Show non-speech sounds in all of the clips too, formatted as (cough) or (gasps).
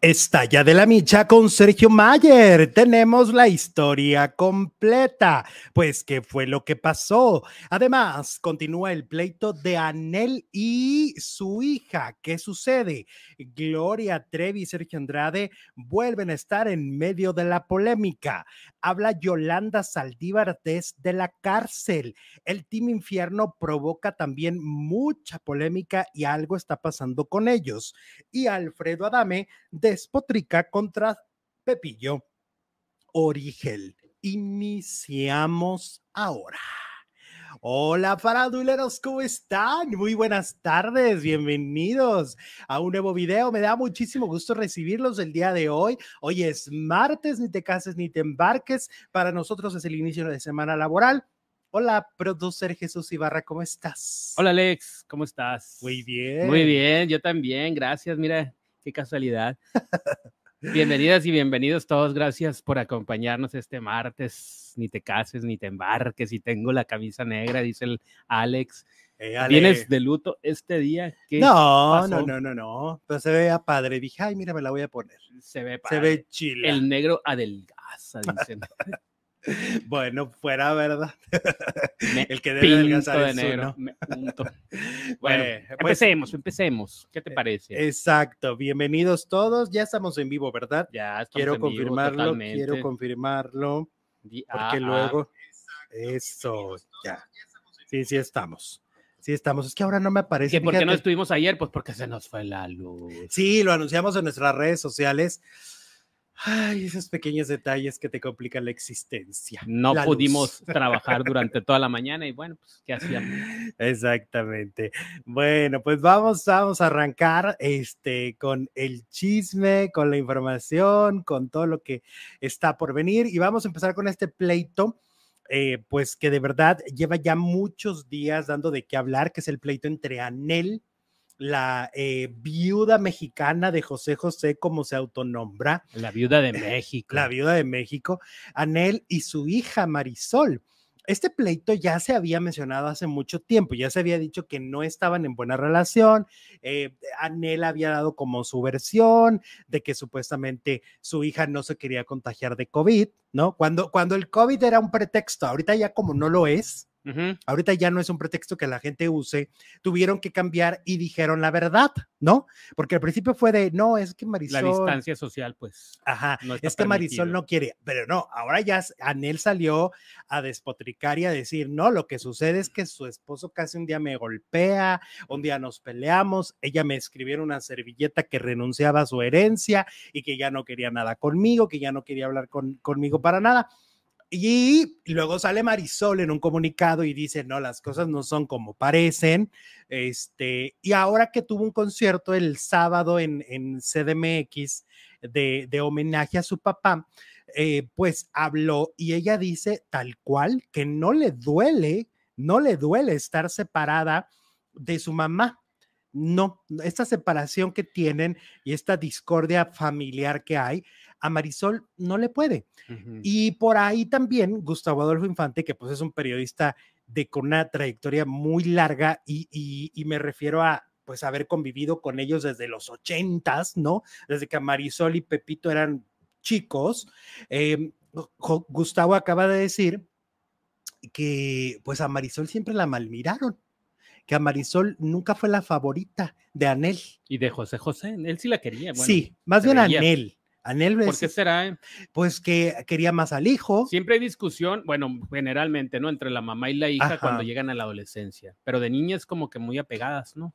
Estalla de la Micha con Sergio Mayer. Tenemos la historia completa. Pues, ¿qué fue lo que pasó? Además, continúa el pleito de Anel y su hija. ¿Qué sucede? Gloria Trevi y Sergio Andrade vuelven a estar en medio de la polémica. Habla Yolanda Saldívar desde la cárcel. El Team Infierno provoca también mucha polémica y algo está pasando con ellos. Y Alfredo Adame despotrica contra Pepillo Origel. Iniciamos ahora. Hola faraduleros, ¿cómo están? Muy buenas tardes, bienvenidos a un nuevo video. Me da muchísimo gusto recibirlos el día de hoy. Hoy es martes, ni te cases ni te embarques. Para nosotros es el inicio de semana laboral. Hola, producer Jesús Ibarra, ¿cómo estás? Hola Alex, ¿cómo estás? Muy bien. Muy bien, yo también, gracias. Mira, qué casualidad. Bienvenidas y bienvenidos todos, gracias por acompañarnos este martes. Ni te cases, ni te embarques, y tengo la camisa negra, dice el Alex. Ale. ¿Vienes de luto este día? ¿Qué No, pasó? no, no, no, no. Pero se veía padre. Dije, ay, mira, me la voy a poner. Se ve Se padre. ve chila. El negro adelgaza, dicen. (laughs) (laughs) Bueno, fuera verdad. Me El que debe adelgazar de es negro. uno. (laughs) Bueno, pues, empecemos, empecemos. ¿Qué te eh, parece? Exacto. Bienvenidos todos. Ya estamos en vivo, ¿verdad? ya estamos Quiero en vivo confirmarlo. totalmente. Quiero confirmarlo. Porque ah, luego. Eso, ya. Sí, sí estamos. Sí estamos. Es que ahora no me ah. aparece. ¿Que ¿Por qué no estuvimos ayer? Pues porque se nos fue la luz. Sí, lo anunciamos en nuestras redes sociales. Ay, esos pequeños detalles que te complican la existencia. No La luz. pudimos trabajar durante toda la mañana y bueno, pues ¿qué hacíamos? (laughs) Exactamente. Bueno, pues vamos, vamos a arrancar este con el chisme, con la información, con todo lo que está por venir y vamos a empezar con este pleito. eh, pues que de verdad lleva ya muchos días dando de qué hablar, que es el pleito entre Anel, la eh, viuda mexicana de José José, como se autonombra, La viuda de México. la viuda de México, Anel y su hija Marisol. Este pleito ya se había mencionado hace mucho tiempo, ya se había dicho que no estaban en buena relación. eh, Anel había dado como su versión de que supuestamente su hija no se quería contagiar de COVID, ¿no? Cuando, cuando el COVID era un pretexto, ahorita ya como no lo es, Ujú. ahorita ya no es un pretexto que la gente use, tuvieron que cambiar y dijeron la verdad, ¿no? Porque al principio fue de, no, es que La Marisol... distancia social, pues. Ajá, no es que Marisol no quiere, pero no, ahora ya Anel salió a despotricar y a decir, no, lo que sucede es que su esposo casi un día me golpea, un día nos peleamos, ella me escribió en una servilleta que renunciaba a su herencia y que ya no quería nada conmigo, que ya no quería hablar con, conmigo para nada. Y luego sale Marisol en un comunicado y dice, no, las cosas no son como parecen. Este, y ahora que tuvo un concierto el sábado en, en CDMX de, de homenaje a su papá, eh, pues habló y ella dice tal cual que no le duele, no le duele estar separada de su mamá. No, esta separación que tienen y esta discordia familiar que hay, a Marisol no le puede. Y por ahí también Gustavo Adolfo Infante, que pues es un periodista de con una trayectoria muy larga y, y- y me refiero a pues haber convivido con ellos desde los ochentas, ¿no? Desde que Marisol y Pepito eran chicos. eh, Jo- Gustavo acaba de decir que pues a Marisol siempre la malmiraron, que a Marisol nunca fue la favorita de Anel. Y de José José, él sí la quería. Bueno, sí, más bien veía. Anel. Anel ¿Por qué será? eh? pues que quería más al hijo. Siempre hay discusión, bueno, generalmente, ¿no? Entre la mamá y la hija Ajá. cuando llegan a la adolescencia. Pero de niñas como que muy apegadas, ¿no?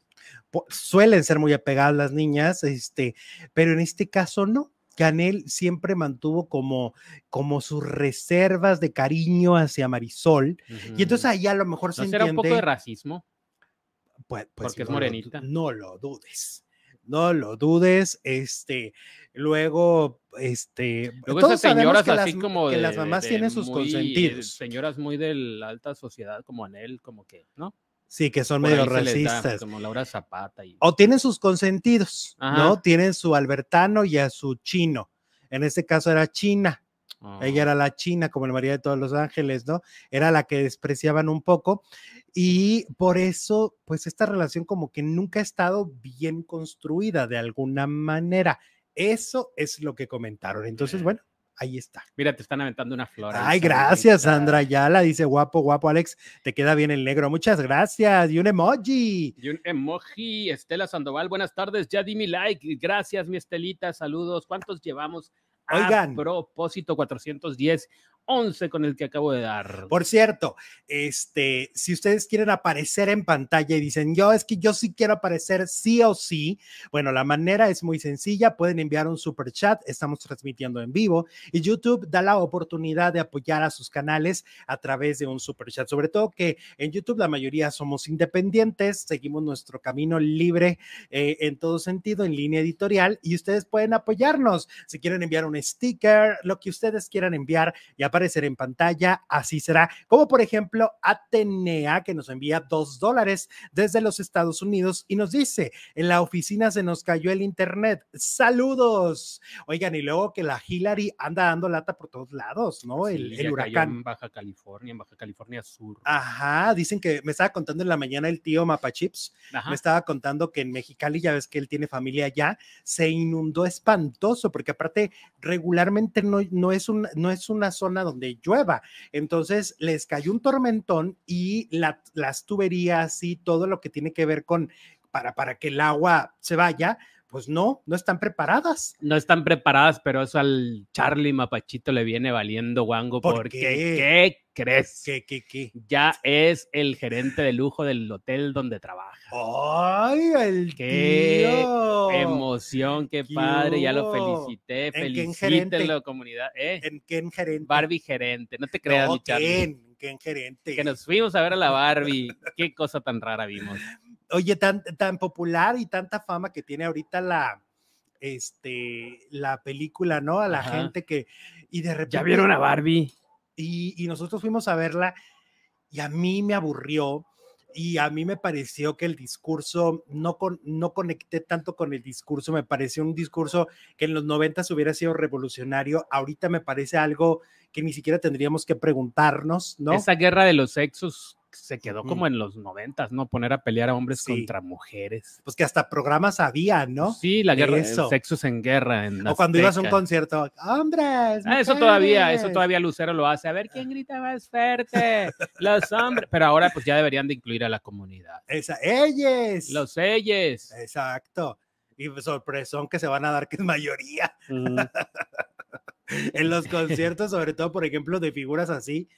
suelen ser muy apegadas las niñas, este, pero en este caso no. Canel siempre mantuvo como, como sus reservas de cariño hacia Marisol. Y entonces ahí a lo mejor se ¿No será un poco de racismo? pues, pues porque es lo morenita? no lo dudes. No lo dudes. Este, luego, este. Luego todos esas señoras que así las, como que de, las mamás de tienen sus muy, eh, consentidos. señoras muy de la alta sociedad como Anel, como que, ¿no? Sí, que son Por medio da, racistas. como Laura Zapata y o tienen sus consentidos, ¿no? Tienen su albertano y a su chino. En este caso era China. Ella Ah, era la China, como el María de todos los ángeles, ¿no? Era la que despreciaban un poco. Y por eso, pues esta relación como que nunca ha estado bien construida de alguna manera. Eso es lo que comentaron. Entonces, bueno, ahí está. Mira, te están aventando una flor. Ay, gracias, Sandra Yala. Dice guapo, guapo, Alex. Te queda bien el negro. Muchas gracias. Y un emoji. Y un emoji. Estela Sandoval, buenas tardes. Ya di mi like. Gracias, mi Estelita. Saludos. ¿Cuántos llevamos? Oigan. A propósito, 410. 11 con el que acabo de dar. Por cierto, este, si ustedes quieren aparecer en pantalla y dicen, yo es que yo sí quiero aparecer sí o sí, bueno, la manera es muy sencilla, pueden enviar un super chat, estamos transmitiendo en vivo y YouTube da la oportunidad de apoyar a sus canales a través de un super chat, sobre todo que en YouTube la mayoría somos independientes, seguimos nuestro camino libre eh, en todo sentido, en línea editorial y ustedes pueden apoyarnos si quieren enviar un sticker, lo que ustedes quieran enviar y aparecer en pantalla, así será. Como por ejemplo, Atenea, que nos envía dos dólares desde los Estados Unidos y nos dice, en la oficina se nos cayó el internet. Saludos. Oigan, y luego que la Hillary anda dando lata por todos lados, ¿no? el, Sí, huracán. En Baja California, en Baja California Sur. Ajá, dicen que me estaba contando en la mañana el tío Mapachips, me estaba contando que en Mexicali, ya ves que él tiene familia allá, se inundó espantoso, porque aparte regularmente no, no, es, un, no es una zona donde llueva. Entonces les cayó un tormentón y la- las tuberías y todo lo que tiene que ver con para, para que el agua se vaya, pues no, no están preparadas. No están preparadas, pero eso al Charlie Mapachito le viene valiendo guango ¿Por porque, qué? ¿qué crees? ¿Qué, qué, qué? Ya es el gerente de lujo del hotel donde trabaja. ¡Ay, el Qué tío! Emoción, qué ¿Qué padre, ya lo felicité, ¿En quién felicítenlo comunidad. ¿eh? ¿En qué en gerente? Barbie gerente, no te creas, No, mi Charlie. ¿quién? ¿Quién gerente? Que nos fuimos a ver a la Barbie. (laughs) Qué cosa tan rara vimos. Oye, tan, tan popular y tanta fama que tiene ahorita la, este, la película, ¿no? A la Ajá. gente que, y de repente. ¿Ya vieron a Barbie? Y, y nosotros fuimos a verla y a mí me aburrió y a mí me pareció que el discurso, no, con, no conecté tanto con el discurso, me pareció un discurso que en los 90 hubiera sido revolucionario, ahorita me parece algo que ni siquiera tendríamos que preguntarnos, ¿no? Esa guerra de los sexos se quedó como en los noventas, ¿no? Poner a pelear a hombres Sí. contra mujeres. Pues que hasta programas había, ¿no? Sí, la guerra, Eso. sexos en guerra. En O cuando ibas a un concierto, hombres. Ah, eso todavía, eso mujeres". todavía Lucero lo hace. A ver quién grita más fuerte. Los hombres. Pero ahora pues ya deberían de incluir a la comunidad. Esa, ellos. Los elles. Exacto. Y pues, sorpresón que se van a dar que es mayoría Mm, (laughs) en los conciertos, sobre todo, por ejemplo, de figuras así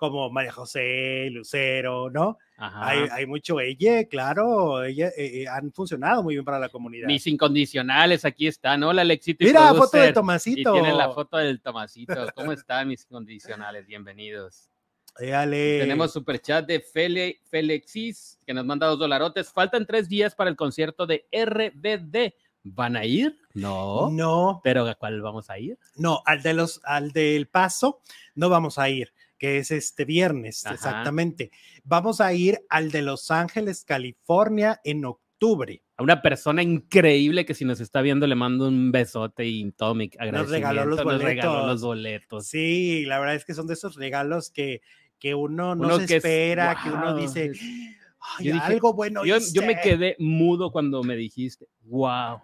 como María José, Lucero, ¿no? ajá. Hay, hay mucho ella, claro, ella, eh, eh, han funcionado muy bien para la comunidad. Mis incondicionales, aquí están. Hola, Alexito. y Mira, foto de producer. Tomasito. Y tienen la foto del Tomasito. ¿Cómo están mis incondicionales? Bienvenidos. Éale. Tenemos super chat de Fele, Felexis, que nos manda dos dolarotes. Faltan tres días para el concierto de RBD. ¿Van a ir? No. No, ¿Pero a cuál vamos a ir? no, al de los, al del paso no vamos a ir, que es este viernes, Ajá. exactamente. Vamos a ir al de Los Ángeles, California, en octubre. A una persona increíble que si nos está viendo le mando un besote y todo mi agradecimiento. regaló los Nos regaló boletos. los boletos. Sí, la verdad es que son de esos regalos que, que uno no Uno se que es- espera, que uno dice, "Ay, Yo dije, algo bueno. Yo, yo me hice". quedé mudo cuando me dijiste, wow,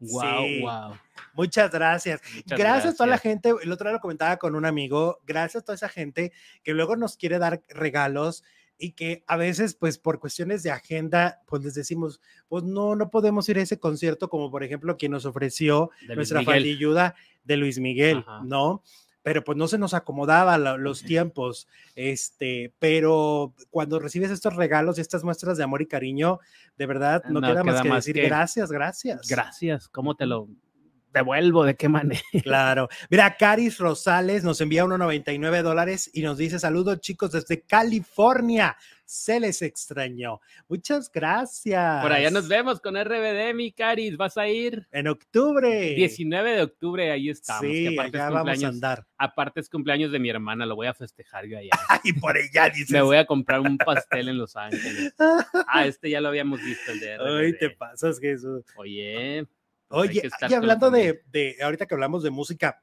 wow, Sí. wow. Muchas gracias. Muchas gracias, a toda la gente. El otro día lo comentaba con un amigo. Gracias a toda esa gente que luego nos quiere dar regalos y que a veces, pues por cuestiones de agenda, pues les decimos, pues no, no podemos ir a ese concierto, como por ejemplo quien nos ofreció nuestra faldilluda de Luis Miguel, Ajá. ¿no? Pero pues no se nos acomodaba lo- los tiempos, este, pero cuando recibes estos regalos y estas muestras de amor y cariño, de verdad, no, No queda, más queda que más decir que- gracias, gracias. Gracias, ¿cómo te lo devuelvo? ¿De qué manera? Claro. Mira, Caris Rosales nos envía 1.99 dólares y nos dice saludos chicos desde California. Se les extrañó. Muchas gracias. Por allá nos vemos con RBD, mi Caris. ¿Vas a ir? En octubre. 19 de octubre, ahí estamos. Sí, aparte, es allá vamos a cumpleaños, andar. aparte es cumpleaños de mi hermana, lo voy a festejar yo allá. (laughs) Ay, por allá dices. Me voy a comprar un pastel en Los Ángeles. Ah, este ya lo habíamos visto, el de RBD. Ay, te pasas, Jesús. Oye, pues Oye, y hablando de, de, ahorita que hablamos de música,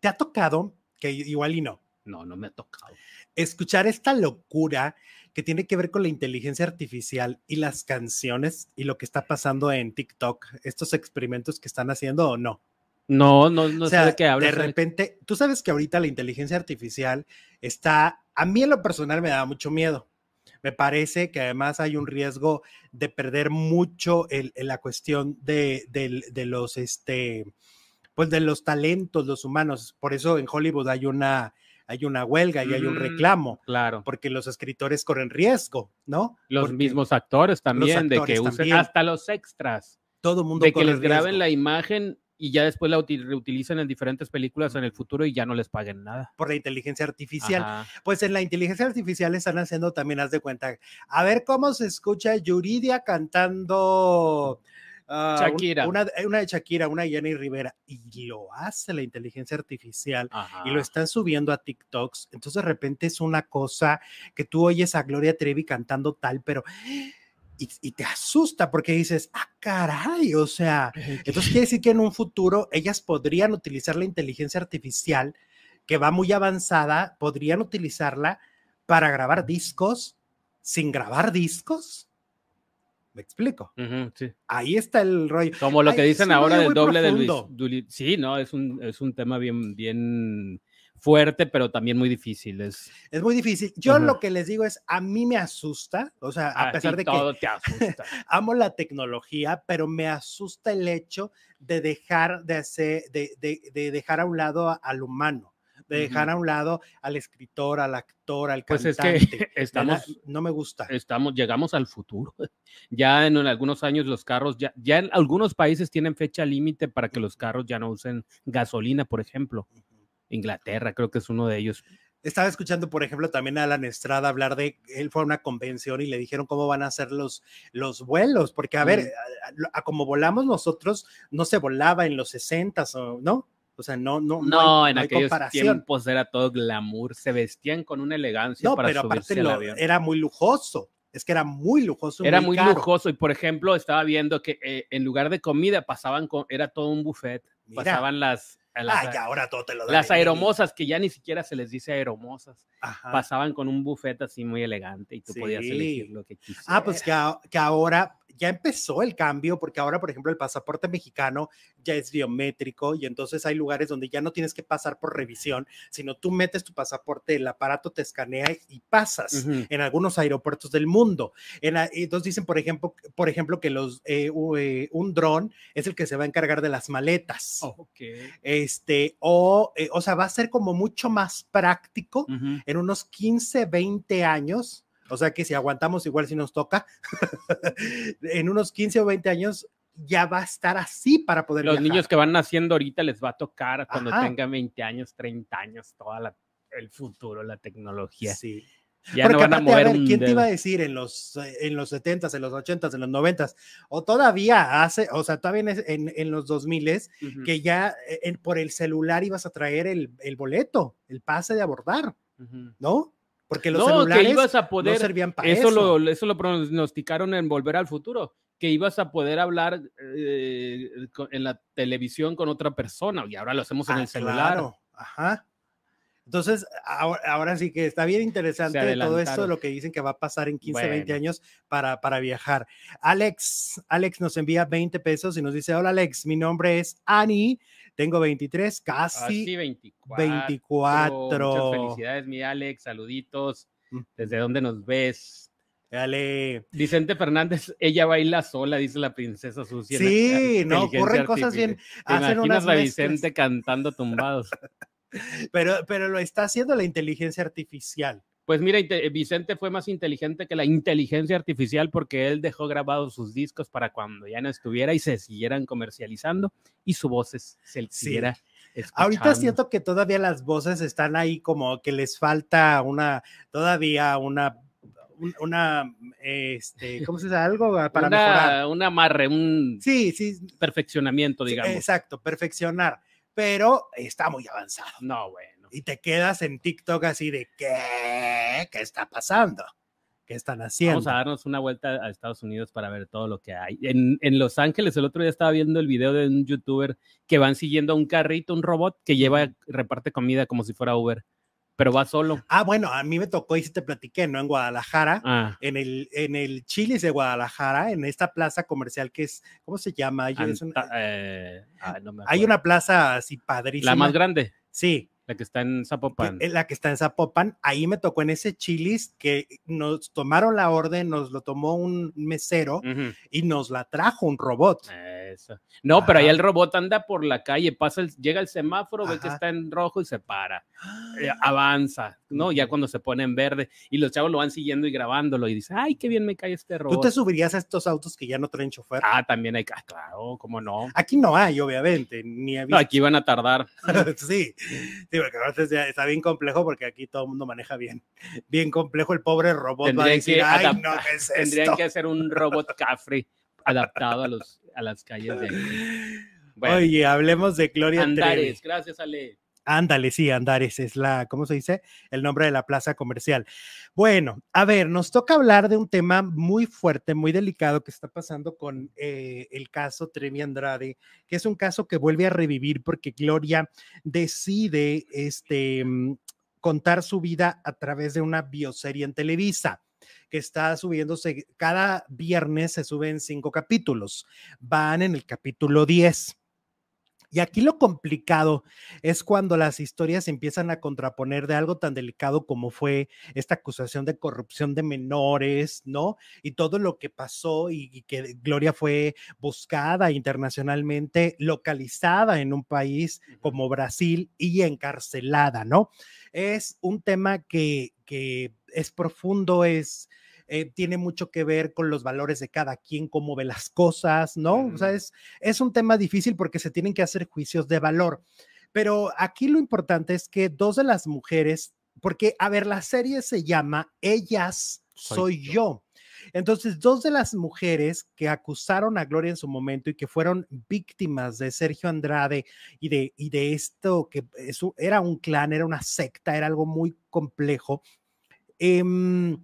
¿te ha tocado, que igual y no, No, no me ha tocado. Escuchar esta locura que tiene que ver con la inteligencia artificial y las canciones y lo que está pasando en TikTok, estos experimentos que están haciendo o no. No, no, no o sea, sé de qué hablas. De repente, tú sabes que ahorita la inteligencia artificial está, a mí en lo personal me da mucho miedo. Me parece que además hay un riesgo de perder mucho en la cuestión de, de, de, los, este, pues de los talentos, los humanos. Por eso en Hollywood hay una, hay una huelga y hay un reclamo. Claro. Porque los escritores corren riesgo, ¿no? Los Porque mismos actores también, actores de que usen también. hasta los extras, todo mundo de que les graben la imagen y ya después la uti- reutilizan en diferentes películas en el futuro y ya no les paguen nada. por la inteligencia artificial. Ajá. Pues en la inteligencia artificial están haciendo también, haz de cuenta, a ver cómo se escucha Yuridia cantando ah, Shakira. una, una de Shakira, una de Jenny Rivera, y lo hace la inteligencia artificial Ajá. y lo están subiendo a TikToks. Entonces de repente es una cosa que tú oyes a Gloria Trevi cantando tal, pero... Y, y te asusta porque dices, ah, caray, o sea, entonces quiere decir que en un (laughs) futuro ellas podrían utilizar la inteligencia artificial que va muy avanzada, podrían utilizarla para grabar discos sin grabar discos. ¿Me explico? Ujú, sí. Ahí está el rollo. Como lo Ay, que es dicen ahora del doble de Luis. profundo. Duli- Sí, no, es un, es un tema bien, bien fuerte, pero también muy difícil. Es, Es muy difícil. Yo lo que les digo es, a mí me asusta, o sea, a, a pesar de que todo te asusta. (laughs) amo la tecnología, pero me asusta el hecho de dejar de hacer, de, de- de dejar a un lado a- al humano, de dejar a un lado al escritor, al actor, al Pues es que cantante. (laughs) ¿verdad? estamos, no me gusta. estamos, llegamos al futuro. (laughs) Ya en, algunos años los carros, ya, ya en algunos países tienen fecha límite para que los carros ya no usen gasolina, por ejemplo. Inglaterra creo que es uno de ellos. Estaba escuchando, por ejemplo, también a Alan Estrada hablar de, él fue a una convención y le dijeron cómo van a ser los, los vuelos, porque a ver, Mm. a, a- a como volamos nosotros, no se volaba en los 60 o no, o sea, no, no, No, hay- en hay aquellos comparación. tiempos era todo glamour, se vestían con una elegancia No, para pero subirse aparte al lo- avión. era muy lujoso, es que era muy lujoso. Era muy lujoso y por ejemplo estaba viendo que eh, en lugar de comida pasaban con, era todo un buffet, Mira. pasaban las, las, Ah, ahora todo te lo las aeromosas que ya ni siquiera se les dice aeromosas, Ajá. pasaban con un buffet así muy elegante y tú podías elegir lo que quisieras. Ah, pues que, que ahora ya empezó el cambio, porque ahora, por ejemplo, el pasaporte mexicano ya es biométrico y entonces hay lugares donde ya no tienes que pasar por revisión, sino tú metes tu pasaporte, el aparato te escanea y pasas en algunos aeropuertos del mundo. En entonces dicen, por ejemplo, por ejemplo que los, eh, eh, un dron es el que se va a encargar de las maletas. Ok. Este, o, eh, o sea, va a ser como mucho más práctico en unos 15, 20 años, o sea que si aguantamos igual si nos toca, (laughs) en unos 15 o 20 años ya va a estar así para poder Los viajar. niños que van naciendo ahorita les va a tocar cuando Ajá. tengan 20 años, 30 años, toda la, el futuro, la tecnología. Sí. Ya Porque no van a aparte, mover ver, un ¿quién te iba a decir en los, en los 70s, en los 80s, en los 90s, o todavía hace, o sea, todavía en, en, los 2000s, Ujú, que ya eh, en- por el celular ibas a traer el, el boleto, el pase de abordar, ujú. ¿no? Porque los No, celulares que ibas a no poder servían para eso, eso. Lo, eso lo pronosticaron en Volver al Futuro, que ibas a poder hablar eh, en la televisión con otra persona y ahora lo hacemos en Ah, el celular. claro, Ajá. Entonces, ahora, ahora sí que está bien interesante todo esto de lo que dicen que va a pasar en 15, 20 Bueno. años para, para viajar. Alex, Alex nos envía 20 pesos y nos dice, hola Alex, mi nombre es Ani, tengo 23, Así casi 24. 24. Muchas felicidades, mi Alex. Saluditos. Mm. ¿Desde dónde nos ves? Dale. Vicente Fernández, ella baila sola, dice la princesa sucia. Sí, no, ocurren cosas bien, artificial. ¿Te hacen imaginas unas a mezclas. Vicente cantando tumbados? (laughs) Pero, pero lo está haciendo la inteligencia artificial. Pues mira, inte- Vicente fue más inteligente que la inteligencia artificial porque él dejó grabados sus discos para cuando ya no estuviera y se siguieran comercializando y su voz es- se Sí. siguiera Ahorita escuchando. siento que todavía las voces están ahí como que les falta una, todavía una, un- una, este, ¿cómo se dice? Algo para mejorar. una, un amarre, un Sí, sí, perfeccionamiento, sí, digamos. exacto, perfeccionar, pero está muy avanzado. No, bueno. Y te quedas en TikTok así de, ¿qué? ¿Qué está pasando? ¿Qué están haciendo? Vamos a darnos una vuelta a Estados Unidos para ver todo lo que hay. En, en Los Ángeles, el otro día estaba viendo el video de un youtuber que van siguiendo a un carrito, un robot que lleva, reparte comida como si fuera Uber. pero va solo. Ah, bueno, a mí me tocó y sí te platiqué, ¿no? En Guadalajara, Ah, en el, en el Chilis de Guadalajara, en esta plaza comercial que es, ¿cómo se llama? Es Anta- eh, ay, no me hay una plaza así padrísima. La más grande, Sí, la que está en Zapopan. eh, la que está en Zapopan. Ahí me tocó en ese Chilis que nos tomaron la orden, nos lo tomó un mesero y nos la trajo un robot. Eso. No, pero ahí Ajá. el robot anda por la calle, pasa el- llega el semáforo, ve que Ajá. está en rojo y se para. eh, (gasps) avanza, ¿no? Ya cuando se pone en verde y los chavos lo van siguiendo y grabándolo y dice, ay, qué bien me cae este ¿Tú robot. te subirías a estos autos que ya no traen chofer? Ah, también hay, ah, claro, cómo no. Aquí no hay, obviamente, ni he No, visto. aquí van a tardar. (laughs) sí, sí, porque ahora ya está bien complejo porque aquí todo el mundo maneja bien. Bien complejo, el pobre robot va a decir, que ay, no, ¿qué es Tendrían esto? que hacer un robot (laughs) cafre adaptado a, los, a las calles de aquí. (laughs) Bueno, Oye, hablemos de Gloria Trevi. Andares, gracias, Ale. Ándale, sí, Andares es la, ¿cómo se dice? El nombre de la plaza comercial. Bueno, a ver, nos toca hablar de un tema muy fuerte, muy delicado que está pasando con eh, el caso Trevi Andrade, que es un caso que vuelve a revivir porque Gloria decide este, mm, contar su vida a través de una bioserie en Televisa que está subiéndose, cada viernes se suben cinco capítulos, van en el capítulo 10. Y aquí lo complicado es cuando las historias se empiezan a contraponer de algo tan delicado como fue esta acusación de corrupción de menores, ¿no? Y todo lo que pasó y, y que Gloria fue buscada internacionalmente, localizada en un país como Brasil y encarcelada, ¿no? Es un tema que, que es profundo, es... eh, tiene mucho que ver con los valores de cada quien, cómo ve las cosas, ¿no? O sea, es, es un tema difícil porque se tienen que hacer juicios de valor. Pero aquí lo importante es que dos de las mujeres, porque, a ver, la serie se llama Ellas Soy Soy, yo. Entonces, dos de las mujeres que acusaron a Gloria en su momento y que fueron víctimas de Sergio Andrade y de, y de esto que eso era un clan, era una secta, era algo muy complejo. Em,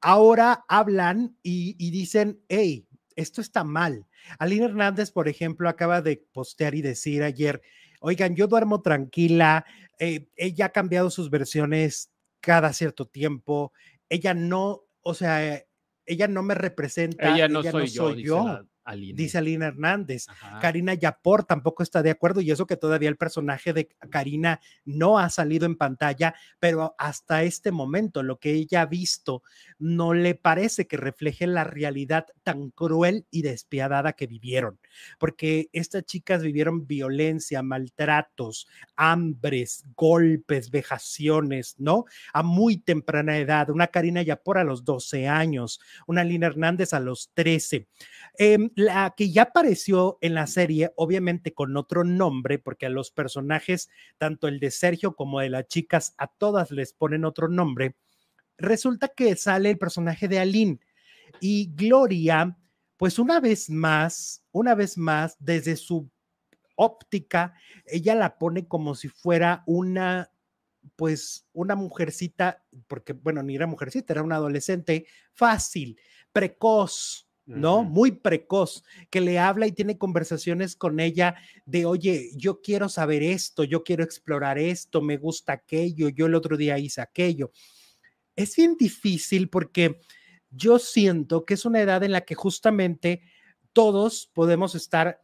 ahora hablan y, y dicen, hey, esto está mal. Aline Hernández, por ejemplo, acaba de postear y decir ayer, oigan, yo duermo tranquila, eh, ella ha cambiado sus versiones cada cierto tiempo, ella no, o sea, ella no me representa, Ella no soy yo, dice yo, dice Aline Hernández. Ajá. Karina Yapor tampoco está de acuerdo y eso que todavía el personaje de Karina no ha salido en pantalla, pero hasta este momento lo que ella ha visto no le parece que refleje la realidad tan cruel y despiadada que vivieron, porque estas chicas vivieron violencia, maltratos, hambres, golpes, vejaciones, ¿no? A muy temprana edad, una Karina Yapor a los 12 años, una Lina Hernández a los 13. Em, la que ya apareció en la serie, obviamente con otro nombre, porque a los personajes, tanto el de Sergio como de las chicas, a todas les ponen otro nombre, resulta que sale el personaje de Aline y Gloria, pues una vez más, una vez más, desde su óptica, ella la pone como si fuera una pues una mujercita, porque bueno, ni era mujercita, era una adolescente fácil, precoz, ¿no? Muy precoz, que le habla y tiene conversaciones con ella de, oye, yo quiero saber esto, yo quiero explorar esto, me gusta aquello, yo el otro día hice aquello. Es bien difícil porque yo siento que es una edad en la que justamente todos podemos estar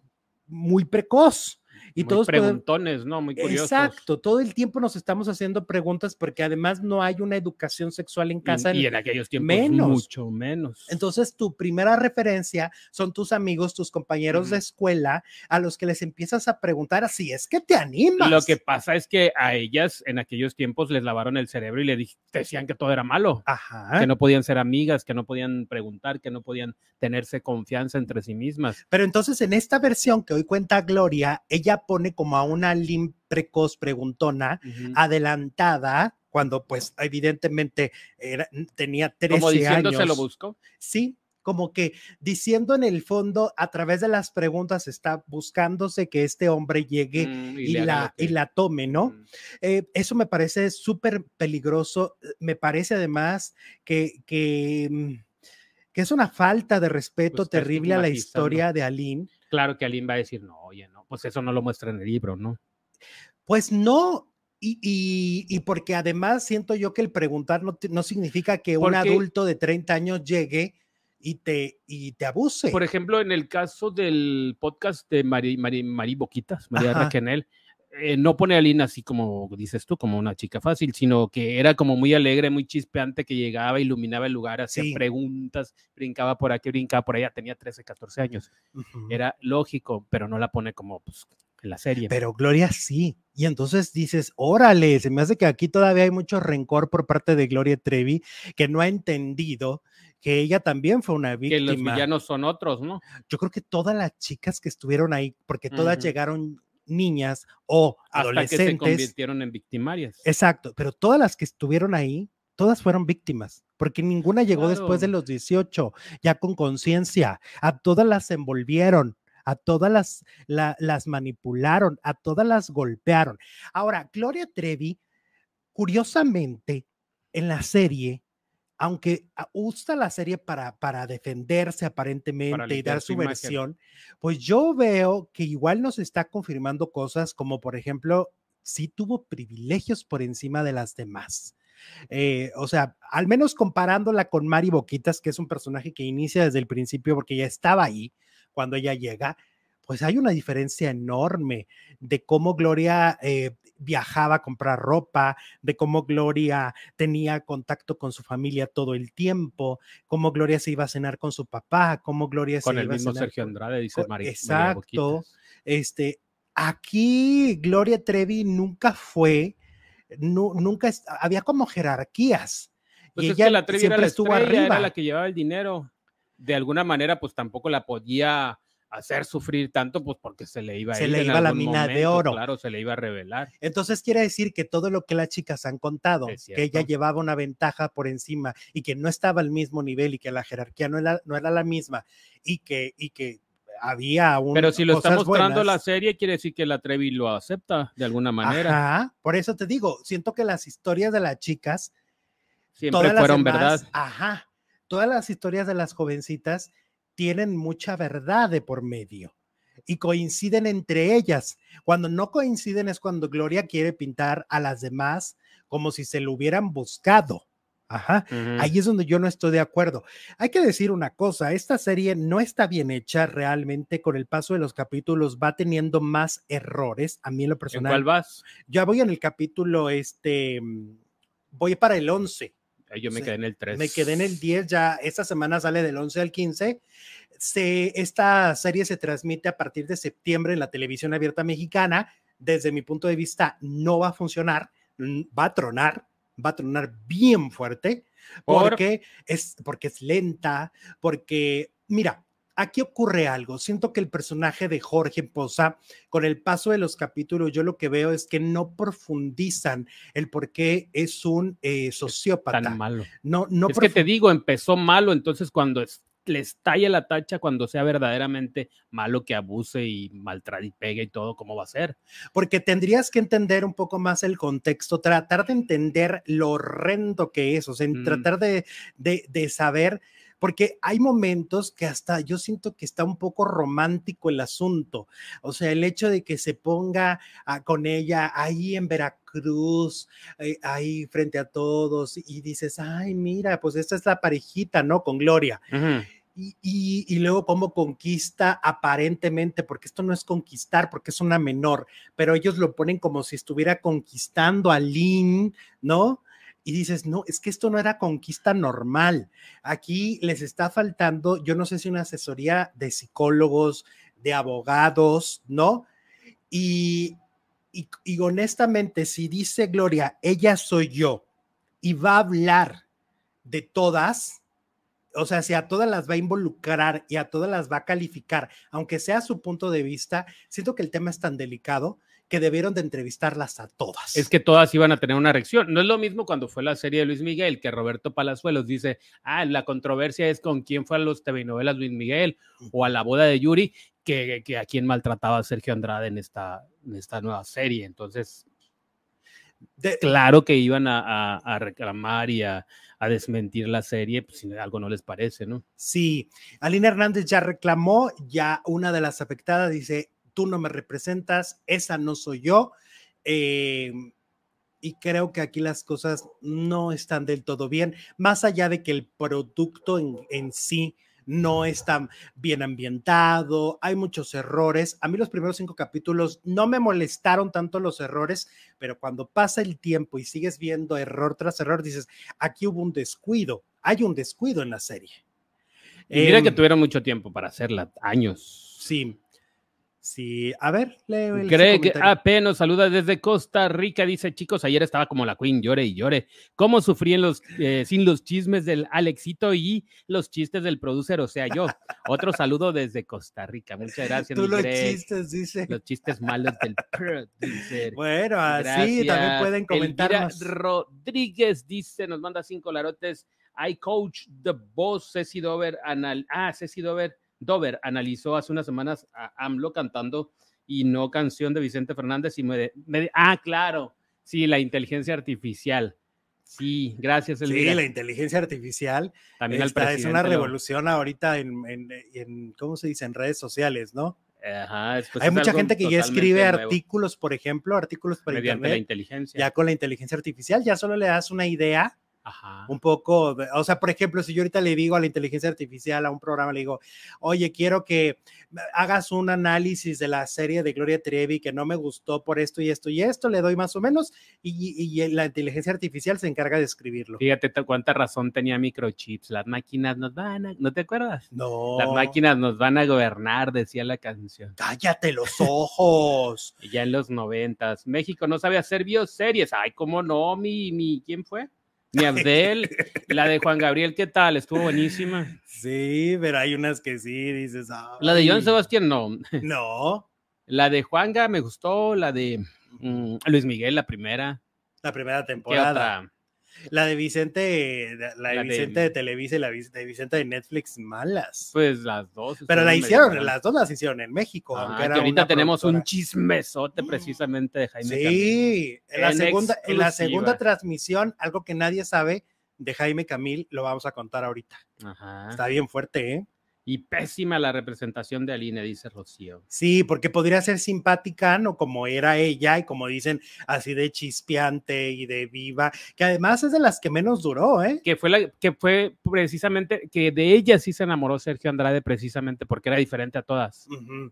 muy precoz y Muy todos preguntones, ¿no? Muy curiosos. Exacto, todo el tiempo nos estamos haciendo preguntas porque además no hay una educación sexual en casa. Y, y en- aquellos tiempos menos. mucho menos. entonces, tu primera referencia son tus amigos, tus compañeros de escuela, a los que les empiezas a preguntar así, es que te animas. Lo que pasa es que a ellas en aquellos tiempos les lavaron el cerebro y le decían que todo era malo, Ajá. que no podían ser amigas, que no podían preguntar, que no podían tenerse confianza entre sí mismas. Pero entonces, en esta versión que hoy cuenta Gloria, ella pone como a una Lynn precoz preguntona, adelantada, cuando pues evidentemente era- tenía 13 Como diciendo se lo años. busco. sí, como que diciendo en el fondo, a través de las preguntas, está buscándose que este hombre llegue Mm, y, la, y la tome, ¿no? Mm. Eh, eso me parece súper peligroso. eh, Me parece además que, que, mm, que es una falta de respeto Pues terrible a la historia de Aline. Claro que Aline va a decir, no, oye, no, pues eso no lo muestra en el libro, ¿no? Pues no, Y, y, y, porque además siento yo que el preguntar no, no significa que un adulto de 30 años llegue y te, y te abuse. Por ejemplo, en el caso del podcast de Mari, Mari, Mari Boquitas, María Raquenel, eh, no pone a Lina así como dices tú, como una chica fácil, sino que era como muy alegre, muy chispeante, que llegaba, iluminaba el lugar, hacía preguntas, brincaba por aquí, brincaba por allá, tenía 13, 14 años. Era lógico, pero no la pone como pues, en la serie. Pero Gloria sí. Y entonces dices, órale, se me hace que aquí todavía hay mucho rencor por parte de Gloria Trevi, que no ha entendido que ella también fue una víctima. Que los villanos son otros, ¿no? Yo creo que todas las chicas que estuvieron ahí, porque todas llegaron niñas o adolescentes. que se convirtieron en victimarias. Exacto, pero todas las que estuvieron ahí, todas fueron víctimas, porque ninguna llegó después de los 18, ya con conciencia. A todas las envolvieron, a todas las, las manipularon, a todas las golpearon. Ahora, Gloria Trevi, curiosamente, en la serie, aunque usa la serie para, para defenderse aparentemente y dar su, versión, pues yo veo que igual nos está confirmando cosas como, por ejemplo, sí tuvo privilegios por encima de las demás. Eh, o sea, al menos comparándola con Mari Boquitas, que es un personaje que inicia desde el principio porque ya estaba ahí cuando ella llega, pues hay una diferencia enorme de cómo Gloria eh, viajaba a comprar ropa, de cómo Gloria tenía contacto con su familia todo el tiempo, cómo Gloria se iba a cenar con su papá, cómo Gloria con se el mismo Sergio Andrade, dice María. Exacto. este, aquí Gloria Trevi nunca fue, nunca había como jerarquías. Pues y ella la Trevi siempre estuvo arriba. Era la que llevaba el dinero. De alguna manera, pues tampoco la podía hacer sufrir tanto, pues porque se le iba a se le iba la mina de oro. Claro, se le iba a revelar. Entonces quiere decir que todo lo que las chicas han contado, que ella llevaba una ventaja por encima y que no estaba al mismo nivel y que la jerarquía no era, no era la misma y que, y que había un. Pero si lo está mostrando la serie, quiere decir que la Trevi lo acepta de alguna manera. Ajá, por eso te digo, siento que las historias de las chicas siempre fueron verdad. Ajá, todas las historias de las jovencitas tienen mucha verdad de por medio y coinciden entre ellas. Cuando no coinciden es cuando Gloria quiere pintar a las demás como si se lo hubieran buscado. Ajá, ahí es donde yo no estoy de acuerdo. Hay que decir una cosa, esta serie no está bien hecha realmente, con el paso de los capítulos va teniendo más errores, a mí en lo personal. ¿En cuál vas? Ya voy en el capítulo, este, mm, voy para el 11. Yo me quedé en el 3. Me quedé en el 10, ya esta semana sale del 11 al 15. Se, esta serie se transmite a partir de septiembre en la televisión abierta mexicana. Desde mi punto de vista, no va a funcionar, va a tronar, va a tronar bien fuerte, porque, es, porque es lenta, porque, mira, aquí ocurre algo. Siento que el personaje de Jorge Poza, con el paso de los capítulos, yo lo que veo es que no profundizan el por qué es un eh, sociópata. Tan malo. No, no es que te digo, empezó malo, entonces cuando le estalla la tacha, cuando sea verdaderamente malo que abuse y maltrate y pegue y todo, ¿cómo va a ser? Porque tendrías que entender un poco más el contexto, tratar de entender lo horrendo que es, o sea, mm. tratar de, de, de saber porque hay momentos que hasta yo siento que está un poco romántico el asunto, o sea, el hecho de que se ponga ah, con ella ahí en Veracruz, eh, ahí frente a todos y dices, ay, mira, pues esta es la parejita, ¿no? Con Gloria. Y, luego cómo conquista aparentemente, porque esto no es conquistar, porque es una menor, pero ellos lo ponen como si estuviera conquistando a Lynn, ¿no? Y dices, no, es que esto no era conquista normal. Aquí les está faltando, yo no sé si una asesoría de psicólogos, de abogados, ¿no? Y, y, honestamente, si dice Gloria, ella soy yo, y va a hablar de todas, o sea, si a todas las va a involucrar y a todas las va a calificar, aunque sea su punto de vista, siento que el tema es tan delicado que debieron de entrevistarlas a todas. Es que todas iban a tener una reacción. No es lo mismo cuando fue la serie de Luis Miguel, que Roberto Palazuelos dice, ah, la controversia es con quién fue a los TV novelas Luis Miguel o a la boda de Yuri, que, que a quién maltrataba Sergio Andrade en esta, en esta nueva serie. Entonces, claro que iban a, reclamar y a, a, desmentir la serie, pues si algo no les parece, ¿no? Sí, Alina Hernández ya reclamó, ya una de las afectadas dice, tú no me representas, esa no soy yo. Eh, y creo que aquí las cosas no están del todo bien, más allá de que el producto en, en sí no está bien ambientado, hay muchos errores. A mí los primeros cinco capítulos no me molestaron tanto los errores, pero cuando pasa el tiempo y sigues viendo error tras error, dices, aquí hubo un descuido, hay un descuido en la serie. Y mira que em, tuvieron mucho tiempo para hacerla, años. Sí, Sí, a ver, leo el que AP nos saluda desde Costa Rica. Dice, chicos, ayer estaba como la Queen, llore y llore. ¿Cómo sufrí los, eh, sin los chismes del Alexito y los chistes del producer? O sea, yo. (laughs) Otro saludo desde Costa Rica. Muchas gracias. Tú los chistes, dice. Los chistes malos del producer. Bueno, así también pueden comentar. Rodríguez dice, nos manda cinco larotes. I coach the boss, Ceci Dover. Anal ah, Ceci Dover Dover analizó hace unas semanas a AMLO cantando y no canción de Vicente Fernández y me, ah, claro, sí, la inteligencia artificial. Sí, gracias. Sí, la inteligencia artificial También es una revolución ahorita en, ¿cómo se dice? En redes sociales, ¿no? Ajá, Hay mucha gente que ya escribe artículos, por ejemplo, artículos para Mediante la inteligencia. Ya con la inteligencia artificial, ya solo le das una idea un poco, o sea, por ejemplo, si yo ahorita le digo a la inteligencia artificial, a un programa, le digo, oye, quiero que hagas un análisis de la serie de Gloria Trevi que no me gustó por esto y esto y esto, le doy más o menos y, la inteligencia artificial se encarga de escribirlo. Fíjate cuánta razón tenía microchips, las máquinas nos van a, ¿no te acuerdas? No. Las máquinas nos van a gobernar, decía la canción. Cállate los ojos. (laughs) ya en los noventas, México no sabe hacer bioseries, ay, cómo no, mi, mi, ¿quién fue? Ni (laughs) Abdel, la de Juan Gabriel, ¿qué tal? Estuvo buenísima. Sí, pero hay unas que sí, dices. La de Joan Sebastián, no. (laughs) No. La de Juanga me gustó, la de mm, Luis Miguel, la primera. La primera temporada. La de Vicente, la de Vicente de, Televisa y la de Vicente de Netflix, malas. Pues las dos. Pero la hicieron, las dos las hicieron en México. Ah, aunque ahorita tenemos un chismesote precisamente de Jaime Camil. Sí, en la, segunda, en la segunda transmisión, algo que nadie sabe de Jaime Camil, lo vamos a contar ahorita. Ajá. Está bien fuerte, ¿eh? Y pésima la representación de Aline, dice Rocío. Sí, porque podría ser simpática, ¿no? Como era ella y como dicen, así de chispeante y de viva, que además es de las que menos duró, ¿eh? Que fue, la, que fue precisamente, que de ella sí se enamoró Sergio Andrade precisamente porque era diferente a todas,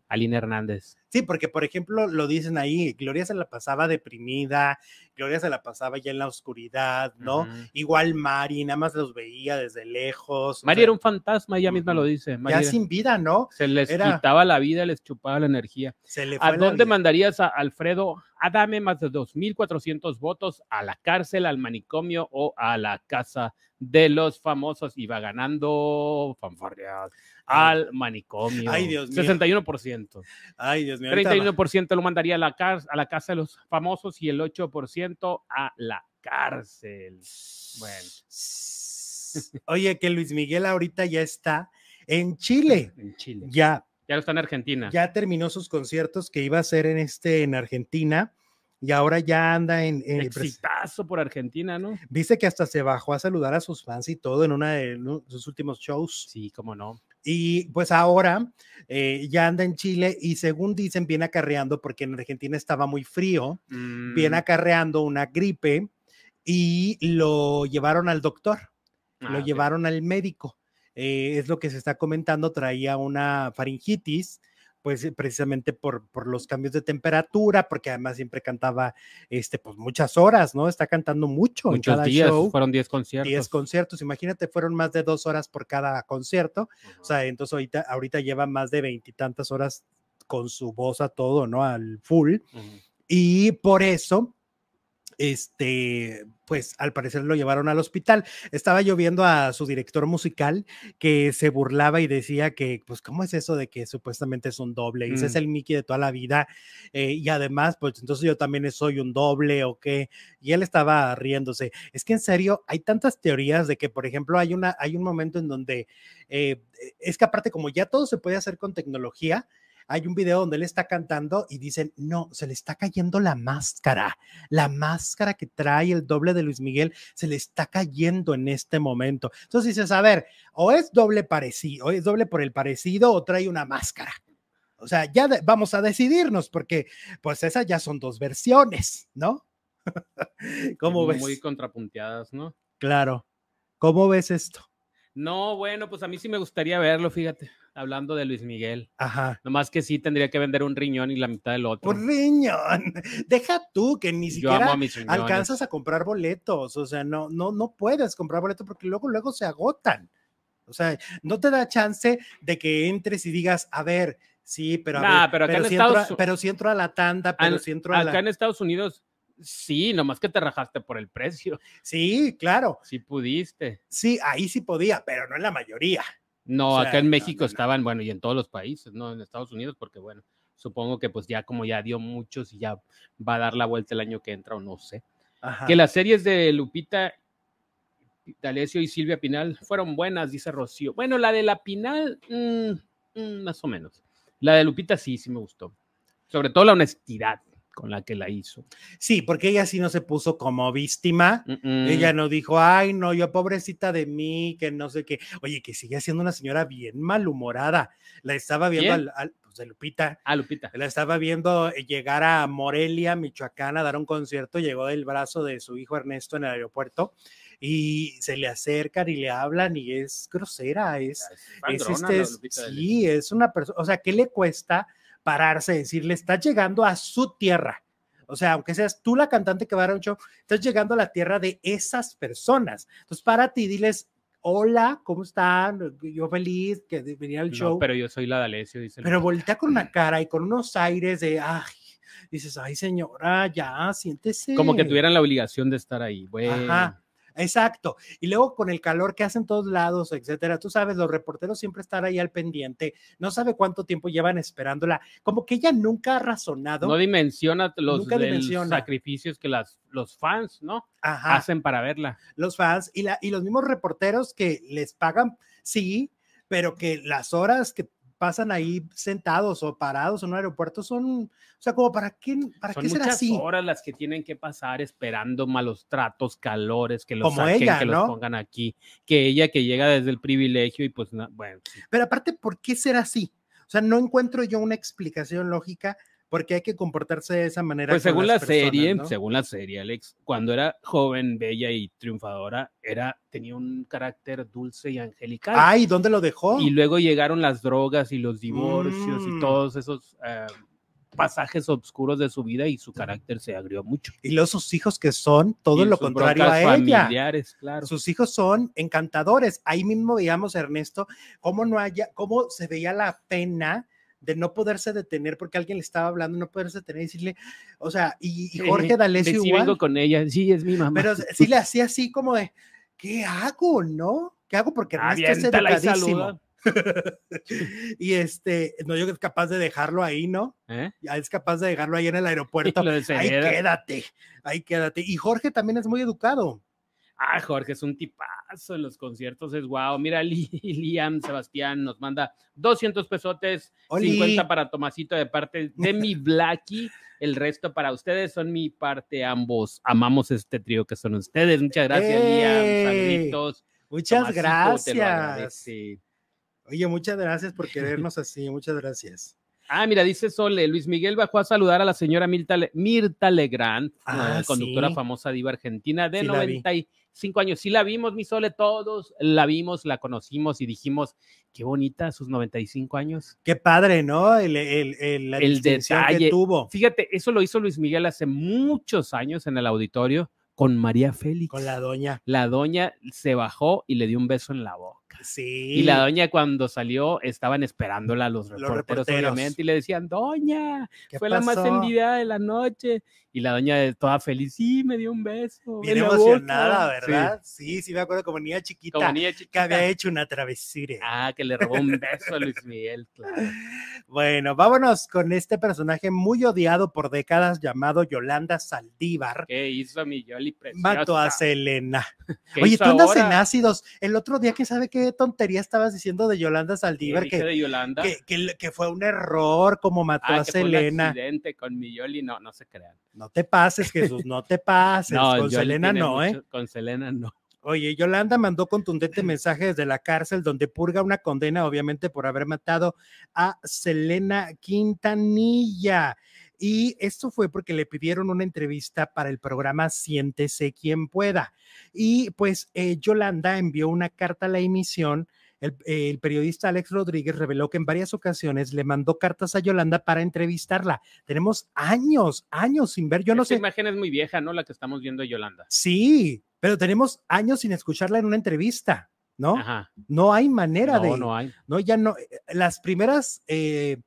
Aline Hernández. Sí, porque por ejemplo lo dicen ahí, Gloria se la pasaba deprimida, Gloria se la pasaba ya en la oscuridad, ¿no? Igual Mari, nada más los veía desde lejos. Mari era un fantasma, ella misma lo dice. ya sin vida, ¿no? Se les quitaba la vida, les chupaba la energía. ¿A dónde mandarías a Alfredo Adame más de 2.400 votos a la cárcel, al manicomio o a la casa de los famosos? Iba ganando fanfarrias al manicomio. Ay, Dios mío. 61%. Ay, Dios mío. 31% lo mandaría a la, a la casa de los famosos y el 8% a la cárcel. Bueno. (laughs) Oye, que Luis Miguel ahorita ya está en Chile. (laughs) En Chile. Ya. Ya está en Argentina. Ya terminó sus conciertos que iba a hacer en este en Argentina y ahora ya anda en... en Exitazo por Argentina, ¿no? Dice que hasta se bajó a saludar a sus fans y todo en uno de sus últimos shows. Sí, cómo no. Y pues ahora eh, ya anda en Chile y según dicen viene acarreando, porque en Argentina estaba muy frío, viene mm. acarreando una gripe y lo llevaron al doctor, lo ah, llevaron al médico. Eh, es lo que se está comentando, traía una faringitis pues eh, precisamente por, por los cambios de temperatura, porque además siempre cantaba este, pues muchas horas, ¿no? Está cantando mucho Muchos en cada días, show. Fueron 10 conciertos. 10 conciertos, imagínate, fueron más de dos horas por cada concierto. O sea, entonces ahorita, ahorita lleva más de veintitantas horas con su voz a todo, ¿no? Al full. Y por eso este, pues al parecer lo llevaron al hospital. Estaba lloviendo a su director musical que se burlaba y decía que, pues, ¿cómo es eso de que supuestamente es un doble? Ese es mm. el Mickey de toda la vida. Eh, y además, pues entonces yo también soy un doble o qué. Y él estaba riéndose. Es que en serio, hay tantas teorías de que, por ejemplo, hay, una, hay un momento en donde eh, es que aparte, como ya todo se puede hacer con tecnología, hay un video donde él está cantando y dicen, no, se le está cayendo la máscara, la máscara que trae el doble de Luis Miguel se le está cayendo en este momento. Entonces dices, a ver, o es doble parecido, o es doble por el parecido o trae una máscara. O sea, ya vamos a decidirnos porque pues esas ya son dos versiones, ¿no? (laughs) ¿Cómo ves? Muy contrapunteadas, ¿no? Claro. ¿Cómo ves esto? No, bueno, pues a mí sí me gustaría verlo, fíjate, hablando de Luis Miguel. Ajá. Nomás que sí tendría que vender un riñón y la mitad del otro. Un riñón. (laughs) Deja tú que ni siquiera a alcanzas a comprar boletos. O sea, no, no, no puedes comprar boletos porque luego, luego se agotan. O sea, no te da chance de que entres y digas, a ver, sí, pero a Nah, ver, pero acá en si Estados entro, a- pero si entro a la tanda, pero An- si entro a Acá la... en Estados Unidos, sí, nomás que te rajaste por el precio. Sí, claro. Sí pudiste. Sí, ahí sí podía, pero no en la mayoría. No, O sea, acá en México no, no. estaban, bueno, y en todos los países, ¿no? En Estados Unidos, porque bueno, supongo que pues ya como ya dio muchos y ya va a dar la vuelta el año que entra o no sé. Ajá. Que las series de Lupita D'Alessio y Silvia Pinal fueron buenas, dice Rocío. Bueno, la de la Pinal, mm, mm, más o menos. La de Lupita sí, sí me gustó. Sobre todo la honestidad con la que la hizo. Sí, porque ella sí no se puso como víctima. Mm, mm. Ella no dijo, ay, no, yo pobrecita de mí, que no sé qué. Oye, que sigue siendo una señora bien malhumorada. La estaba viendo al, al- pues, de Lupita. Ah, Lupita. La estaba viendo eh, llegar a Morelia, Michoacán, a dar un concierto. Llegó del brazo de su hijo Ernesto en el aeropuerto y se le acercan y le hablan y es grosera, es, es este, es- D'Alessio. sí, es una persona, o sea, ¿qué le cuesta pararse decirle, estás llegando a su tierra? O sea, aunque seas tú la cantante que va a dar un show, estás llegando a la tierra de esas personas. Entonces, párate y diles, hola, ¿cómo están? Yo feliz que de venir al No, show. pero yo soy la D'Alessio, dice Pero voltea con una (clears throat) cara y con unos aires de, ay, dices, ay, señora, ya, siéntese. Como que tuvieran la obligación de estar ahí. Bueno, Ajá. Exacto. Y luego con el calor que hace en todos lados, etcétera, tú sabes, los reporteros siempre están ahí al pendiente, no sabe cuánto tiempo llevan esperándola, como que ella nunca ha razonado. no dimensiona los dimensiona. sacrificios que las, los fans, ¿no? Ajá, Hacen para verla. los fans y, la, y los mismos reporteros que les pagan, sí, pero que las horas que pasan ahí sentados o parados en un aeropuerto son, o sea, como para qué, para Son qué ser muchas así. horas las que tienen que pasar esperando malos tratos, calores, que los Como saquen, ella, que ¿no? los pongan aquí. Que ella que llega desde el privilegio y pues, na- bueno. Pero aparte, ¿por qué ser así? O sea, no encuentro yo una explicación lógica porque hay que comportarse de esa manera. Pues según la serie, personas, ¿no? según la serie, Alex, cuando era joven, bella y triunfadora, era, tenía un carácter dulce y angelical. Ay, ¿dónde lo dejó? Y luego llegaron las drogas y los divorcios Mm. y todos esos eh, pasajes oscuros de su vida y su carácter se agrió mucho. Y los sus hijos que son todo Y lo contrario a broncas ella. familiares, claro. Sus hijos son encantadores. Ahí mismo veíamos Ernesto cómo no haya, cómo se veía la pena de no poderse detener porque alguien le estaba hablando, no poderse detener y decirle, o sea, y, y Jorge Eh, D'Alessio sí igual, vengo con ella, sí, es mi mamá. pero (laughs) sí le hacía así como de, ¿qué hago, no? ¿Qué hago? Porque Ernesto es educadísimo. (laughs) y este, no, yo es capaz de dejarlo ahí, ¿no? ¿Eh? Ya es capaz de dejarlo ahí en el aeropuerto. (laughs) Ahí quédate, ahí quédate. Y Jorge también es muy educado. Ah, Jorge es un tipazo en los conciertos, es guau. Mira, Li- (laughs) Liam Sebastián nos manda 200 pesotes, Oli. 50 para Tomasito de parte de mi Blacky, el resto para ustedes son mi parte, ambos. Amamos este trío que son ustedes. Muchas gracias, ¡Ey! Liam. Saluditos. Muchas Tomasito te lo gracias. Oye, muchas gracias por querernos (laughs) así, muchas gracias. Ah, mira, dice Sole, Luis Miguel bajó a saludar a la señora Mirta, Mirta Legrand, Ah, eh, conductora sí. famosa diva argentina de Sí la vi. 95 años. Sí la vimos, mi Sole, todos la vimos, la conocimos y dijimos, qué bonita sus 95 años. Qué padre, ¿no? El, el, el- la El distinción que detalle. tuvo Fíjate, eso lo hizo Luis Miguel hace muchos años en el auditorio con María Félix. con la doña. La doña se bajó y le dio un beso en la boca. Sí. Y la doña cuando salió estaban esperándola los reporteros, reporteros. obviamente, y le decían, doña, ¿Qué fue la más envidiada de la noche. Y la doña de toda feliz, sí, me dio un beso. Bien emocionada, boca". Sí, ¿verdad? Sí. sí, me acuerdo como niña chiquita como niña que había hecho una travesura. Ah, que le robó un beso a Luis Miguel, (laughs) claro. Bueno, vámonos con este personaje muy odiado por décadas llamado Yolanda Saldívar. ¿Qué hizo mi Yoli preciosa? Mató a Selena. ¿Qué Oye, tú andas ahora? en ácidos. El otro día, que sabe qué tontería estabas diciendo de Yolanda ¿Qué Saldívar? Que, de Yolanda? que, que, que fue un error, como mató ah, a que fue un Selena. accidente con mi Yoli. No, no se crean. No te pases, Jesús, no te pases. No, con Yoli Selena no, ¿eh? mucho- Con Selena no. Oye, Yolanda mandó contundente mensaje desde la cárcel donde purga una condena, obviamente, por haber matado a Selena Quintanilla. Y esto fue porque le pidieron una entrevista para el programa Siéntese quien pueda. Y pues eh, Yolanda envió una carta a la emisión el, periodista Alex Rodríguez reveló que en varias ocasiones le mandó cartas a Yolanda para entrevistarla. Tenemos años, años sin ver. Yo no sé. imagen es muy vieja, ¿no? La que estamos viendo de Yolanda. Sí, pero tenemos años sin escucharla en una entrevista, ¿no? Ajá. No hay manera de. No, no hay. No, ya no. Eh, las primeras eh,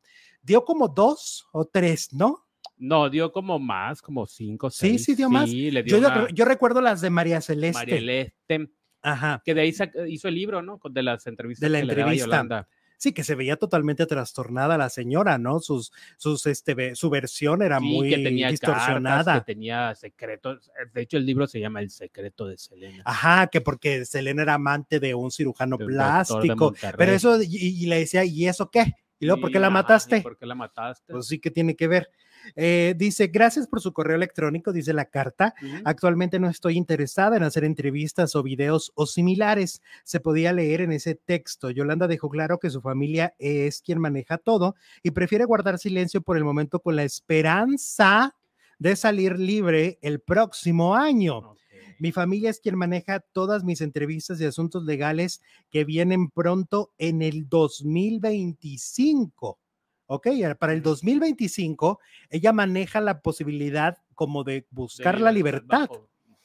dio como dos o tres, ¿no? No, dio como más, como cinco, seis. Sí, sí, dio más. yo, yo, recuerdo las de María Celeste. María Celeste. Ajá. Que de ahí hizo el libro, ¿no? De las entrevistas. De la entrevista. Sí, que se veía totalmente trastornada la señora, ¿no? Sus, sus, este, su versión era muy que tenía distorsionada. que tenía secretos. De hecho, el libro se llama El secreto de Selena. Ajá, que porque Selena era amante de un cirujano plástico. Pero eso, y, le decía, ¿y eso qué? Y luego, ¿por qué la mataste? ¿Por qué la mataste? Pues sí que tiene que ver. Eh, dice, gracias por su correo electrónico, dice la carta. Actualmente no estoy interesada en hacer entrevistas o videos o similares. Se podía leer en ese texto. Yolanda dejó claro que su familia es quien maneja todo y prefiere guardar silencio por el momento con la esperanza de salir libre el próximo año. Mi familia es quien maneja todas mis entrevistas y asuntos legales que vienen pronto en el 2025. Ok, para el 2025 ella maneja la posibilidad como de buscar la libertad.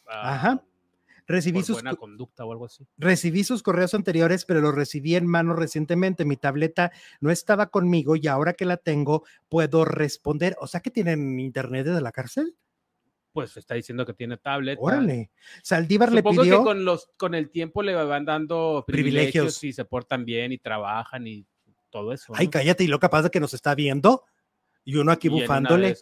Ajá. Recibí sus, buena conducta o algo así. recibí sus correos anteriores, pero los recibí en mano recientemente. Mi tableta no estaba conmigo y ahora que la tengo puedo responder. O sea que tienen internet desde la cárcel. Pues está diciendo que tiene tablet. Órale. Saldívar le pidió. que con, los, con el tiempo le van dando privilegios, privilegios y se portan bien y trabajan y todo eso. Ay, cállate, y lo capaz de que nos está viendo. Y uno aquí bufándole.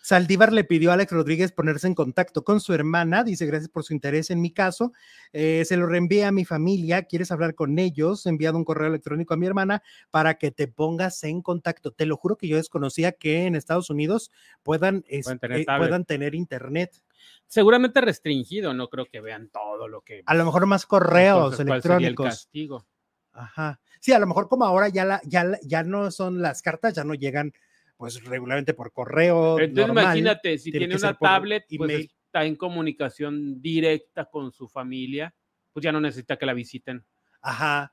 Saldívar le pidió a Alex Rodríguez ponerse en contacto con su hermana. Dice, gracias por su interés en mi caso. Eh, se lo reenvía a mi familia. ¿Quieres hablar con ellos? He enviado un correo electrónico a mi hermana para que te pongas en contacto. Te lo juro que yo desconocía que en Estados Unidos puedan, puedan, eh, tener, internet. Seguramente restringido, no creo que vean todo lo que. A lo mejor más correos electrónicos. El castigo. Ajá. Sí, a lo mejor como ahora ya, la, ya, ya no son las cartas, ya no llegan pues regularmente por correo. Entonces imagínate, si tiene una tablet, pues está en comunicación directa con su familia, pues ya no necesita que la visiten. Ajá.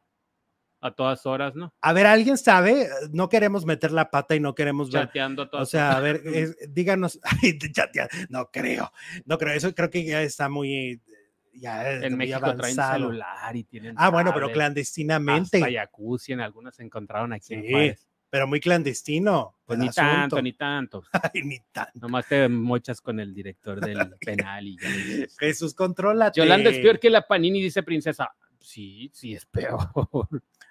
A todas horas, ¿no? A ver, ¿alguien sabe? No queremos meter la pata y no queremos Chateando ver. O sea, a ver, díganos, (laughs) no creo, no creo, eso creo que ya está muy ya en México traen celular y tienen. Ah, bueno, pero clandestinamente. Hasta jacuzzi, en algunas se encontraron aquí. Sí, pero muy clandestino. Pues ni tanto, ni tanto. (laughs) Ay, ni tanto. Nomás te mochas con el director del (laughs) penal y ya Jesús, controla. Yolanda es peor que la Panini, dice Princesa. Sí, sí, es peor.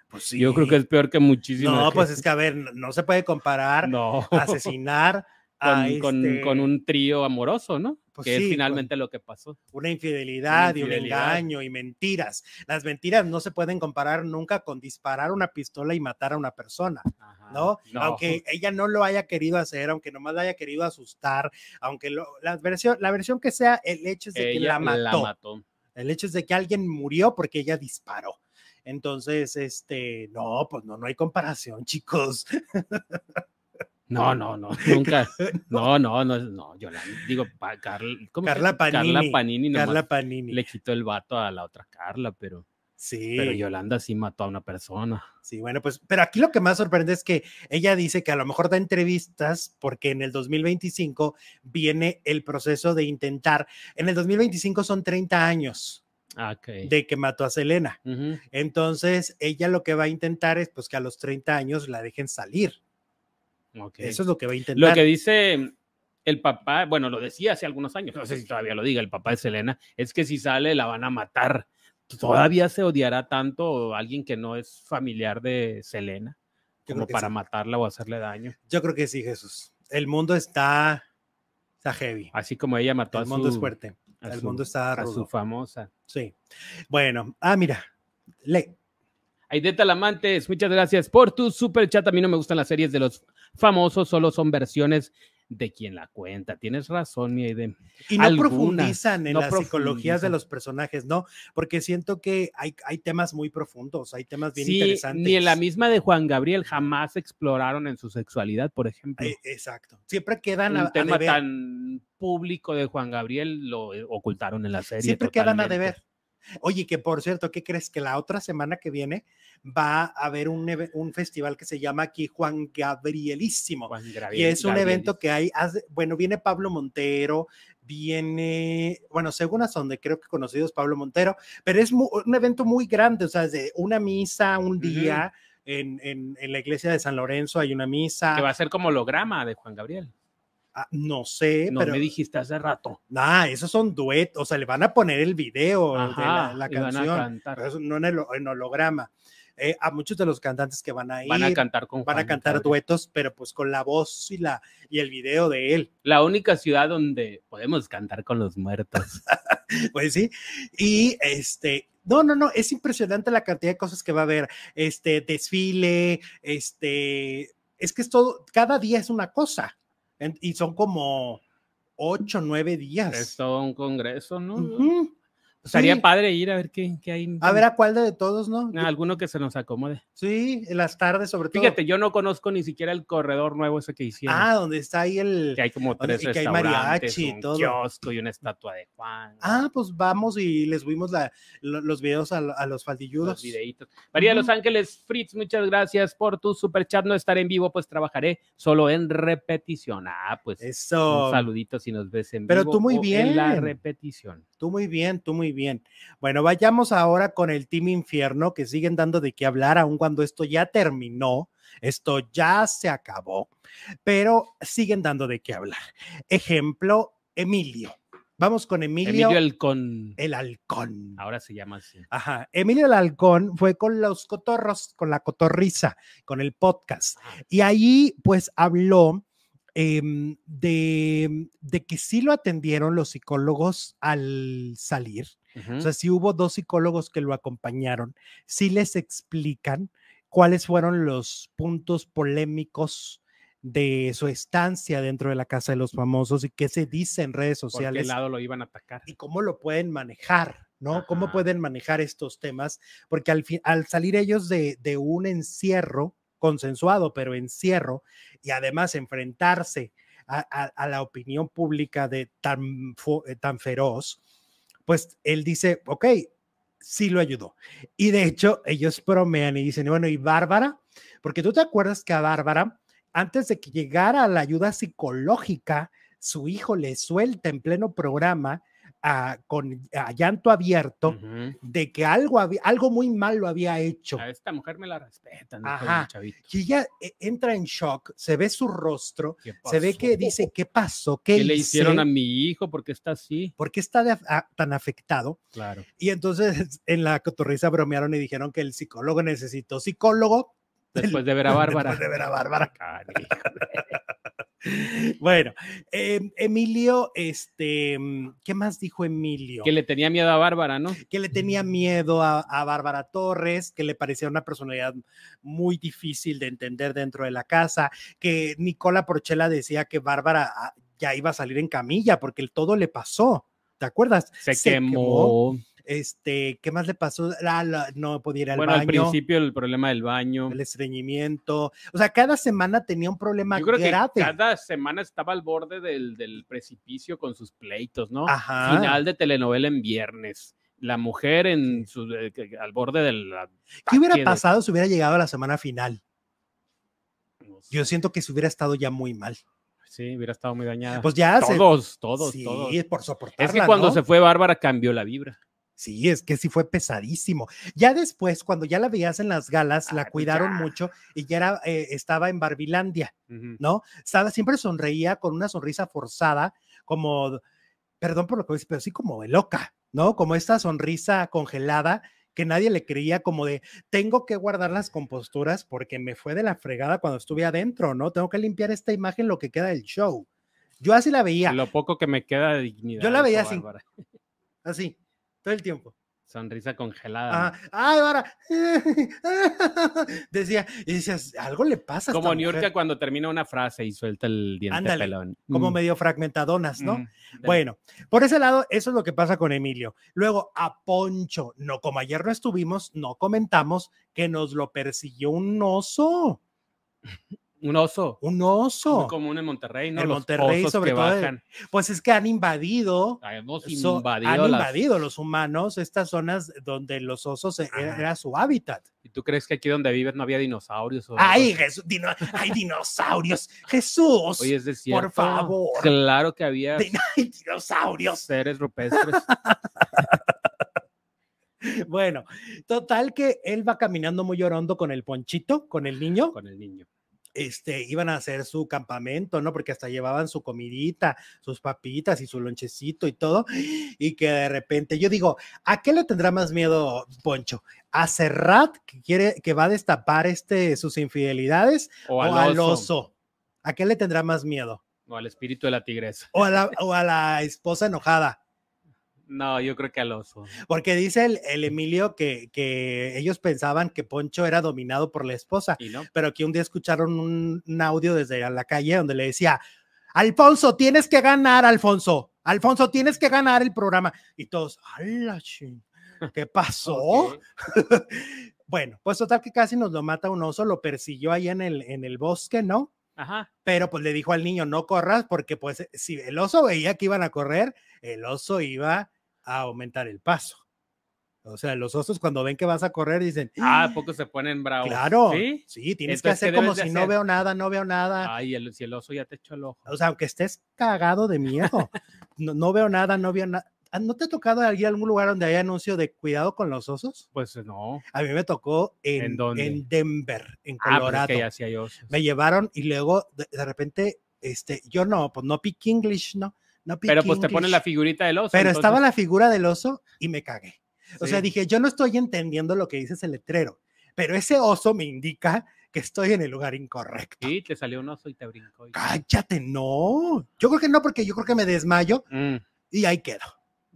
Pues sí. Yo creo que es peor que muchísimo. No, pues es que a ver, no se puede comparar (laughs) no. asesinar con, este con, un trío amoroso, ¿no? Pues que es finalmente lo que pasó. Una infidelidad, y un engaño y mentiras. Las mentiras no se pueden comparar nunca con disparar una pistola y matar a una persona, ¿no? Aunque ella no lo haya querido hacer, aunque nomás la haya querido asustar, aunque la, versión, la versión que sea, el hecho es de que la mató. El hecho es de que alguien murió porque ella disparó. Entonces, este, no, pues no, no hay comparación, (laughs) chicos. No, no, no, nunca. No, no, no, no, yo la digo, Carla Panini. Carla Panini, Carla Panini. Le quitó el vato a la otra Carla, pero. Sí. Pero Yolanda sí mató a una persona. Sí, bueno, pues, pero aquí lo que más sorprende es que ella dice que a lo mejor da entrevistas porque en el 2025 viene el proceso de intentar. En el 2025 son 30 años. Ah, okay. de que mató a Selena. Entonces, ella lo que va a intentar es pues que a los 30 años la dejen salir. Eso es lo que va a intentar. Lo que dice el papá, bueno, lo decía hace algunos años, no sé si todavía lo diga, el papá de Selena, es que si sale la van a matar. ¿Todavía se odiará tanto alguien que no es familiar de Selena como para matarla o hacerle daño? Yo creo que sí, Jesús. El mundo está, está heavy. Así como ella mató a su... El mundo es fuerte. El mundo está rudo. A su famosa. Sí. Bueno, ah, mira, le, Aide Talamantes, muchas gracias por tu super chat. A mí no me gustan las series de los famosos, solo son versiones de quien la cuenta. Tienes razón, mi Aide. Y no Algunas, profundizan en no las psicologías de los personajes, ¿no? Porque siento que hay, hay temas muy profundos, hay temas bien Sí, interesantes. ni en la misma de Juan Gabriel jamás exploraron en su sexualidad, por ejemplo. Eh, exacto. Siempre quedan a, un a tema deber. tan público de Juan Gabriel lo eh, ocultaron en la serie. Siempre quedan a deber. Oye, que por cierto, ¿qué crees? Que la otra semana que viene va a haber un, festival que se llama aquí Juan Gabrielísimo. Juan Y Gabriel- es un Gabriel evento que hay, hace- bueno, viene Pablo Montero, viene, bueno, según hasta donde creo que conocido es Pablo Montero, pero es mu- un evento muy grande, o sea, es de una misa, un día, en, en- en la iglesia de San Lorenzo hay una misa, que va a ser como holograma de Juan Gabriel. Ah, no sé, No pero me dijiste hace rato. nah, esos son duetos, o sea, le van a poner el video de la, la y van a canción, cantar. pero eso no en, el- en holograma. Eh, a muchos de los cantantes que van a ir, Van a cantar con van a cantar Gabriel. duetos, pero pues con la voz y, la, y el video de él. La única ciudad donde podemos cantar con los muertos. (laughs) Pues sí. Y este, no, no, no, es impresionante la cantidad de cosas que va a haber. Este desfile, este, es que es todo, cada día es una cosa. En- y son como ocho, nueve días. es todo un congreso, ¿no? Ujú. Estaría Sí. padre ir a ver qué, qué hay. A ver a cuál de todos, ¿no? Ah, alguno que se nos acomode. Sí, en las tardes sobre todo. Fíjate, yo no conozco ni siquiera el corredor nuevo ese que hicieron. Ah, donde está ahí el. que hay como donde- tres que hay mariachi y un todo. kiosco y una estatua de Juan. Ah, pues vamos y les subimos la- lo- los videos a, a los los faldilludos. videitos. María de Los. Ángeles Fritz, muchas gracias por tu super chat. No estaré en vivo, pues trabajaré solo en repetición. Ah, pues Eso. un saludito si nos ves en Pero vivo. tú muy o En la bien. repetición. Tú muy bien, tú muy bien. Bueno, vayamos ahora con el Team Infierno, que siguen dando de qué hablar, aun cuando esto ya terminó, esto ya se acabó, pero siguen dando de qué hablar. Ejemplo, Emilio. Vamos con Emilio, Emilio el con. el halcón. Ahora se llama así. Ajá, Emilio el halcón fue con los cotorros, con la cotorriza, con el podcast. Y ahí pues habló em, de, de que sí lo atendieron los psicólogos al salir. O sea, sí hubo dos psicólogos que lo acompañaron, sí les explican cuáles fueron los puntos polémicos de su estancia dentro de la Casa de los Famosos y qué se dice en redes ¿Por qué sociales lado lo iban a atacar? y cómo lo pueden manejar, ¿no? Cómo pueden manejar estos temas, porque al, fin, al salir ellos de, de un encierro consensuado, pero encierro, y además enfrentarse a, la opinión pública de tan, eh, tan feroz, pues él dice, ok, sí lo ayudó. Y de hecho, ellos bromean y dicen, bueno, ¿y Bárbara? Porque tú te acuerdas que a Bárbara, antes de que llegara la ayuda psicológica, su hijo le suelta en pleno programa a- con a llanto abierto de que algo, algo muy mal lo había hecho. A esta mujer me la respetan. Ajá. Y ella eh, entra en shock, se ve su rostro, ¿Qué se ve que dice, ¿qué pasó? ¿Qué, ¿Qué le hicieron a mi hijo? ¿Por qué está así? ¿Por qué está de- a- tan afectado? Claro. Y entonces (laughs) en la cotorriza bromearon y dijeron que el psicólogo necesitó psicólogo. Después de ver a (laughs) Bárbara. Después de ver a Bárbara. Canijo. Bueno, em, Emilio, este, ¿qué más dijo Emilio? Que le tenía miedo a Bárbara, ¿no? que le tenía miedo a, a Bárbara Torres, que le parecía una personalidad muy difícil de entender dentro de la casa, que Nicola Porchela decía que Bárbara ah, ya iba a salir en camilla porque el todo le pasó. ¿Te acuerdas? Se, quemó. Este, ¿qué más le pasó? La- no podía ir al Bueno, al baño. principio el problema del baño. El estreñimiento. O sea, cada semana tenía un problema Yo creo que cada semana estaba al borde del, del precipicio con sus pleitos, ¿no? Ajá. Final de telenovela en viernes. La mujer en su, eh, al borde del. ¿Qué hubiera de- pasado si hubiera llegado a la semana final? no sé. Yo siento que se hubiera estado ya muy mal. Sí, hubiera estado muy dañada. Pues ya se- todos, todos, sí, todos. por soportarla. Es que cuando ¿no? se fue Bárbara cambió la vibra. Sí, es que sí fue pesadísimo. Ya después, cuando ya la veías en las galas, la Ah, pues cuidaron ya. mucho y ya era, eh, estaba en Barbilandia. ¿no? Estaba, siempre sonreía con una sonrisa forzada, como, perdón por lo que voy a decir, pero sí como de loca, ¿no? Como esta sonrisa congelada que nadie le creía, como de, tengo que guardar las composturas porque me fue de la fregada cuando estuve adentro, ¿no? Tengo que limpiar esta imagen lo que queda del show. Yo así la veía, Lo poco que me queda de dignidad. Yo la veía así. Bárbara. así, todo el tiempo. Sonrisa congelada. Ah, ay, ahora. (laughs) Decía, y decías, algo le pasa. Como Niurka mujer", cuando termina una frase y suelta el diente Ándale, pelón. Como Mm, medio fragmentadonas, ¿no? mm, Bueno, por ese lado, eso es lo que pasa con Emilio. Luego, a Poncho, no, como ayer no estuvimos, no comentamos que nos lo persiguió un oso, (laughs) Un oso. un Muy oso. común en Monterrey, ¿no? En Los Monterrey, osos sobre que todo, bajan. Pues es que han invadido, Hemos so- invadido han las- invadido los humanos estas zonas donde los osos e- era, Ajá. era su hábitat. ¿Y tú crees que aquí donde vives no había dinosaurios? O Ay? Jesús, dino- ay, dinosaurios, Jesús, Oye, es de cierto. favor. Claro que había Din- (laughs) ay, dinosaurios. seres rupestres. (laughs) Bueno, total que él va caminando muy orondo con el ponchito, con el niño. con el niño. Este, iban a hacer su campamento, ¿no? Porque hasta llevaban su comidita, sus papitas y su lonchecito y todo. Y que de repente, yo digo, ¿a qué le tendrá más miedo Poncho? ¿A Serrat, que quiere, que va a destapar este, sus infidelidades? O ¿O al al oso. oso? ¿A qué le tendrá más miedo? O al espíritu de la tigresa. ¿O a la, o a la esposa enojada? No, yo creo que al oso. Porque dice el, el Emilio que, que ellos pensaban que Poncho era dominado por la esposa. ¿Y no? pero que un día escucharon un, un audio desde la calle donde le decía, Alfonso, tienes que ganar, Alfonso. Alfonso, tienes que ganar el programa. Y todos, ¡ala! ¿Qué (laughs) pasó? (laughs) Bueno, pues total que casi nos lo mata un oso, lo persiguió ahí en el, en el bosque, ¿no? Ajá. Pero pues le dijo al niño, no corras, porque pues si el oso veía que iban a correr, el oso iba a aumentar el paso. O sea, los osos cuando ven que vas a correr dicen, Ah, ¿a poco se ponen bravos? claro, ¿Sí? sí, tienes que Entonces, ¿qué hacer como si no hacer? veo nada, no veo nada. Ay, el, si el oso ya te echó el ojo. O sea, aunque estés cagado de miedo, (laughs) no, no veo nada, no veo nada. ¿No te ha tocado ir a algún lugar donde haya anuncio de cuidado con los osos? Pues no. A mí me tocó en, ¿En dónde? en Denver, en Ah, pues Colorado. es que ya osos. Me llevaron y luego de, de repente, este, yo no, pues no pick English, ¿no? No Pero pues te ponen la figurita del oso. Pero entonces, estaba la figura del oso y me cagué. O sea, dije, yo no estoy entendiendo lo que dice ese letrero, pero ese oso me indica que estoy en el lugar incorrecto. Sí, te salió un oso y te brincó. y- Cállate, no. Yo creo que no, porque yo creo que me desmayo Mm. y ahí quedo.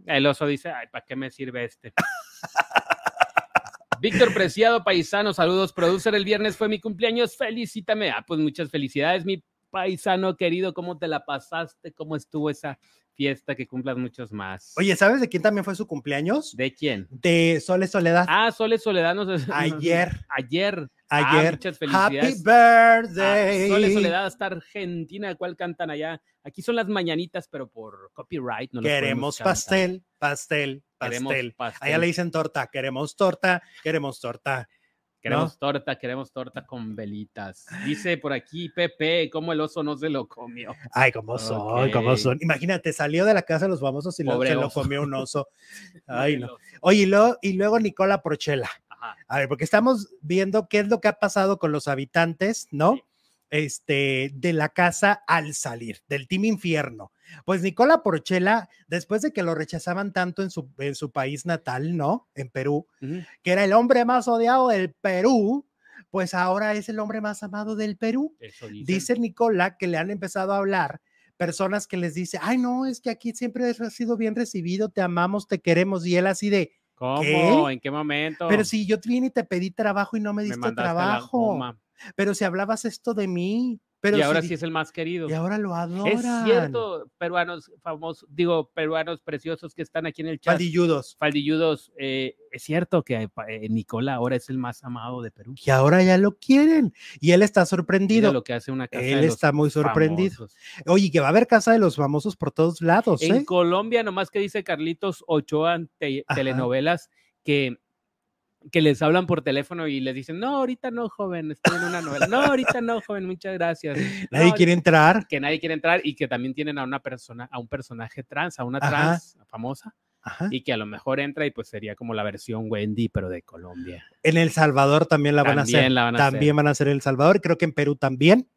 El oso dice, ay, ¿para qué me sirve este? (laughs) Víctor Preciado, paisano, saludos. Producer, el viernes fue mi cumpleaños, felicítame. Ah, pues muchas felicidades, mi paisano querido. ¿Cómo te la pasaste? ¿Cómo estuvo esa fiesta? Que cumplas muchos más. Oye, ¿sabes de quién también fue su cumpleaños? ¿de quién? De Sole Soledad. Ah, Sole Soledad nos... Ayer. (laughs) Ayer. Ah, Ayer. muchas Happy felicidades. Ah, birthday. Sole Soledad hasta Argentina, ¿cuál cantan allá? Aquí son las mañanitas, pero por copyright no Queremos pastel, pastel, pastel. pastel. Allá le dicen torta, queremos torta, queremos torta. Queremos torta, queremos torta con velitas. Dice por aquí Pepe, cómo el oso no se lo comió. Ay, cómo son, cómo Ok. son. Imagínate, salió de la casa de los famosos y lo- Pobre se lo comió un oso. (laughs) Ay, no. Oye, y luego, y luego Nicola Porchela. Ajá. A ver, porque estamos viendo qué es lo que ha pasado con los habitantes, ¿no? Sí. Este, de la casa al salir, del Team Infierno. Pues Nicola Porchela, después de que lo rechazaban tanto en su, en su país natal, ¿no? En Perú, que era el hombre más odiado del Perú, pues ahora es el hombre más amado del Perú. Eso dice. Nicola que le han empezado a hablar personas que les dice, ay, no, es que aquí siempre has sido bien recibido, te amamos, te queremos, y él así de, ¿Cómo? ¿Qué? ¿En qué momento? pero si yo vine y te pedí trabajo y no me diste trabajo, pero si hablabas esto de mí, pero y ahora si- sí es el más querido. y ahora lo adoran. Es cierto, peruanos famosos, digo, peruanos preciosos que están aquí en el chat. Faldilludos, Faldilludos, eh, es cierto que eh, Nicola ahora es el más amado de Perú. que ahora ya lo quieren, y él está Mira sorprendido. lo que hace una casa Él de los está muy sorprendido. famosos. Oye, que va a haber casa de los famosos por todos lados, En ¿eh? Colombia, nomás que dice Carlitos Ochoa en te- Ajá. telenovelas que, que les hablan por teléfono y les dicen, no, ahorita no, joven, estoy en una novela. No, ahorita no, joven, muchas gracias. (laughs) Nadie No, quiere entrar. que nadie quiere entrar y que también tienen a una persona, a un personaje trans, a una Ajá. trans famosa, Ajá. y que a lo mejor entra y pues sería como la versión Wendy, pero de Colombia. En El Salvador también la van a hacer. la van a también hacer. van a hacer El Salvador. Creo que en Perú también.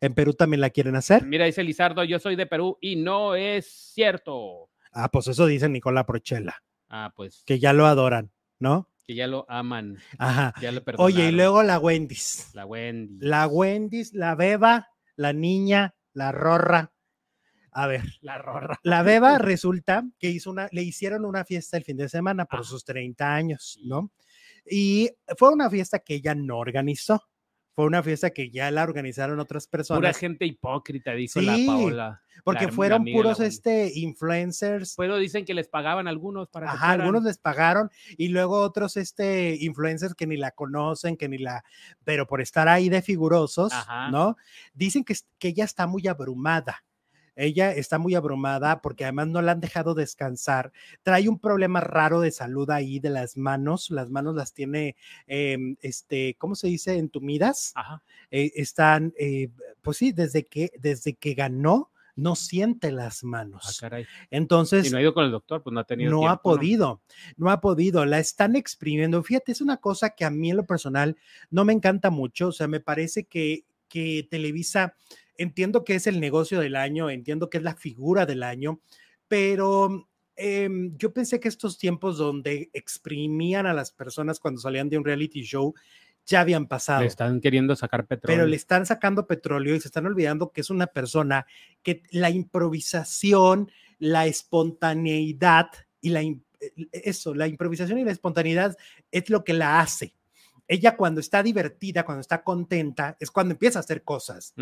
En Perú también la quieren hacer. Mira, dice Lizardo, yo soy de Perú y no es cierto. Ah, pues eso dice Nicola Prochela, Ah, pues que ya lo adoran, ¿no? Que ya lo aman, Ajá. ya lo. Oye, y luego la Wendy's. La Wendy. La Wendy's, la Beba, la niña, la Rorra. A ver, La rorra. la beba (laughs) resulta que hizo una, le hicieron una fiesta el fin de semana por Ah. sus 30 años, ¿no? Y fue una fiesta que ella no organizó. Fue una fiesta que ya la organizaron otras Pura personas gente hipócrita, dijo la Paola. porque la- fueron la puros este influencers. Pero dicen que les pagaban algunos para Ajá, algunos les pagaron y luego otros este influencers que ni la conocen, que ni la, pero por estar ahí de figurosos, Ajá. ¿no? Dicen que, que ella está muy abrumada. Ella está muy abrumada porque además no la han dejado descansar. Trae un problema raro de salud ahí de las manos. Las manos las tiene, em, este, ¿cómo se dice? Entumidas. Ajá. Eh, están, eh, pues sí, desde que, desde que ganó, no siente las Ah, manos. caray. Entonces, Y no ha ido con el doctor, pues no ha tenido no ha tiempo, ¿no? podido, ¿no? ha podido, la están exprimiendo. Fíjate, es una cosa que a mí en lo personal no me encanta mucho, o sea, me parece que, que Televisa, entiendo que es el negocio del año, entiendo que es la figura del año, pero em, yo pensé que estos tiempos donde exprimían a las personas cuando salían de un reality show ya habían pasado Le están queriendo sacar petróleo. pero le están sacando petróleo y se están olvidando que es una persona que la improvisación, la espontaneidad y la eh, eso, la improvisación y la espontaneidad es lo que la hace. Ella cuando está divertida, cuando está contenta, es cuando empieza a hacer cosas.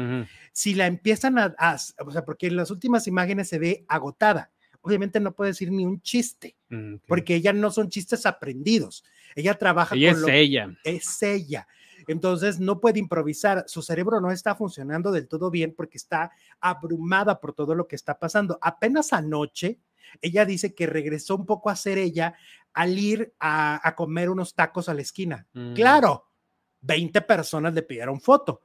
Si la empiezan a, a- o sea, porque en las últimas imágenes se ve agotada. Obviamente no puede decir ni un chiste, Mm, porque ella no son chistes aprendidos. Ella trabaja Ella con es lo ella. es ella. Entonces no puede improvisar. Su cerebro no está funcionando del todo bien porque está abrumada por todo lo que está pasando. Apenas anoche, ella dice que regresó un poco a ser ella al ir a, a comer unos tacos a la esquina. Mm. Claro, 20 personas le pidieron foto,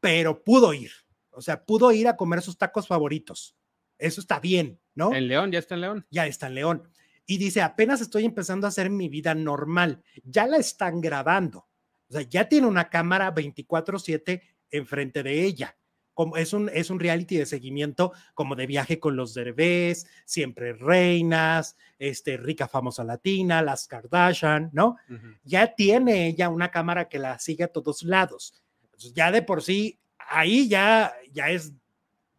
pero pudo ir. O sea, pudo ir a comer sus tacos favoritos. Eso está bien, ¿no? En León, ya está en León. ya está en León. Y dice, apenas estoy empezando a hacer mi vida normal. Ya la están grabando. O sea, ya tiene una cámara 24/7 enfrente de ella. Como es un, es un reality de seguimiento como de viaje con los derbés, siempre reinas, este, rica famosa latina, las Kardashian, ¿no? Ya tiene ella una cámara que la sigue a todos lados. Entonces, ya de por sí, ahí ya, ya es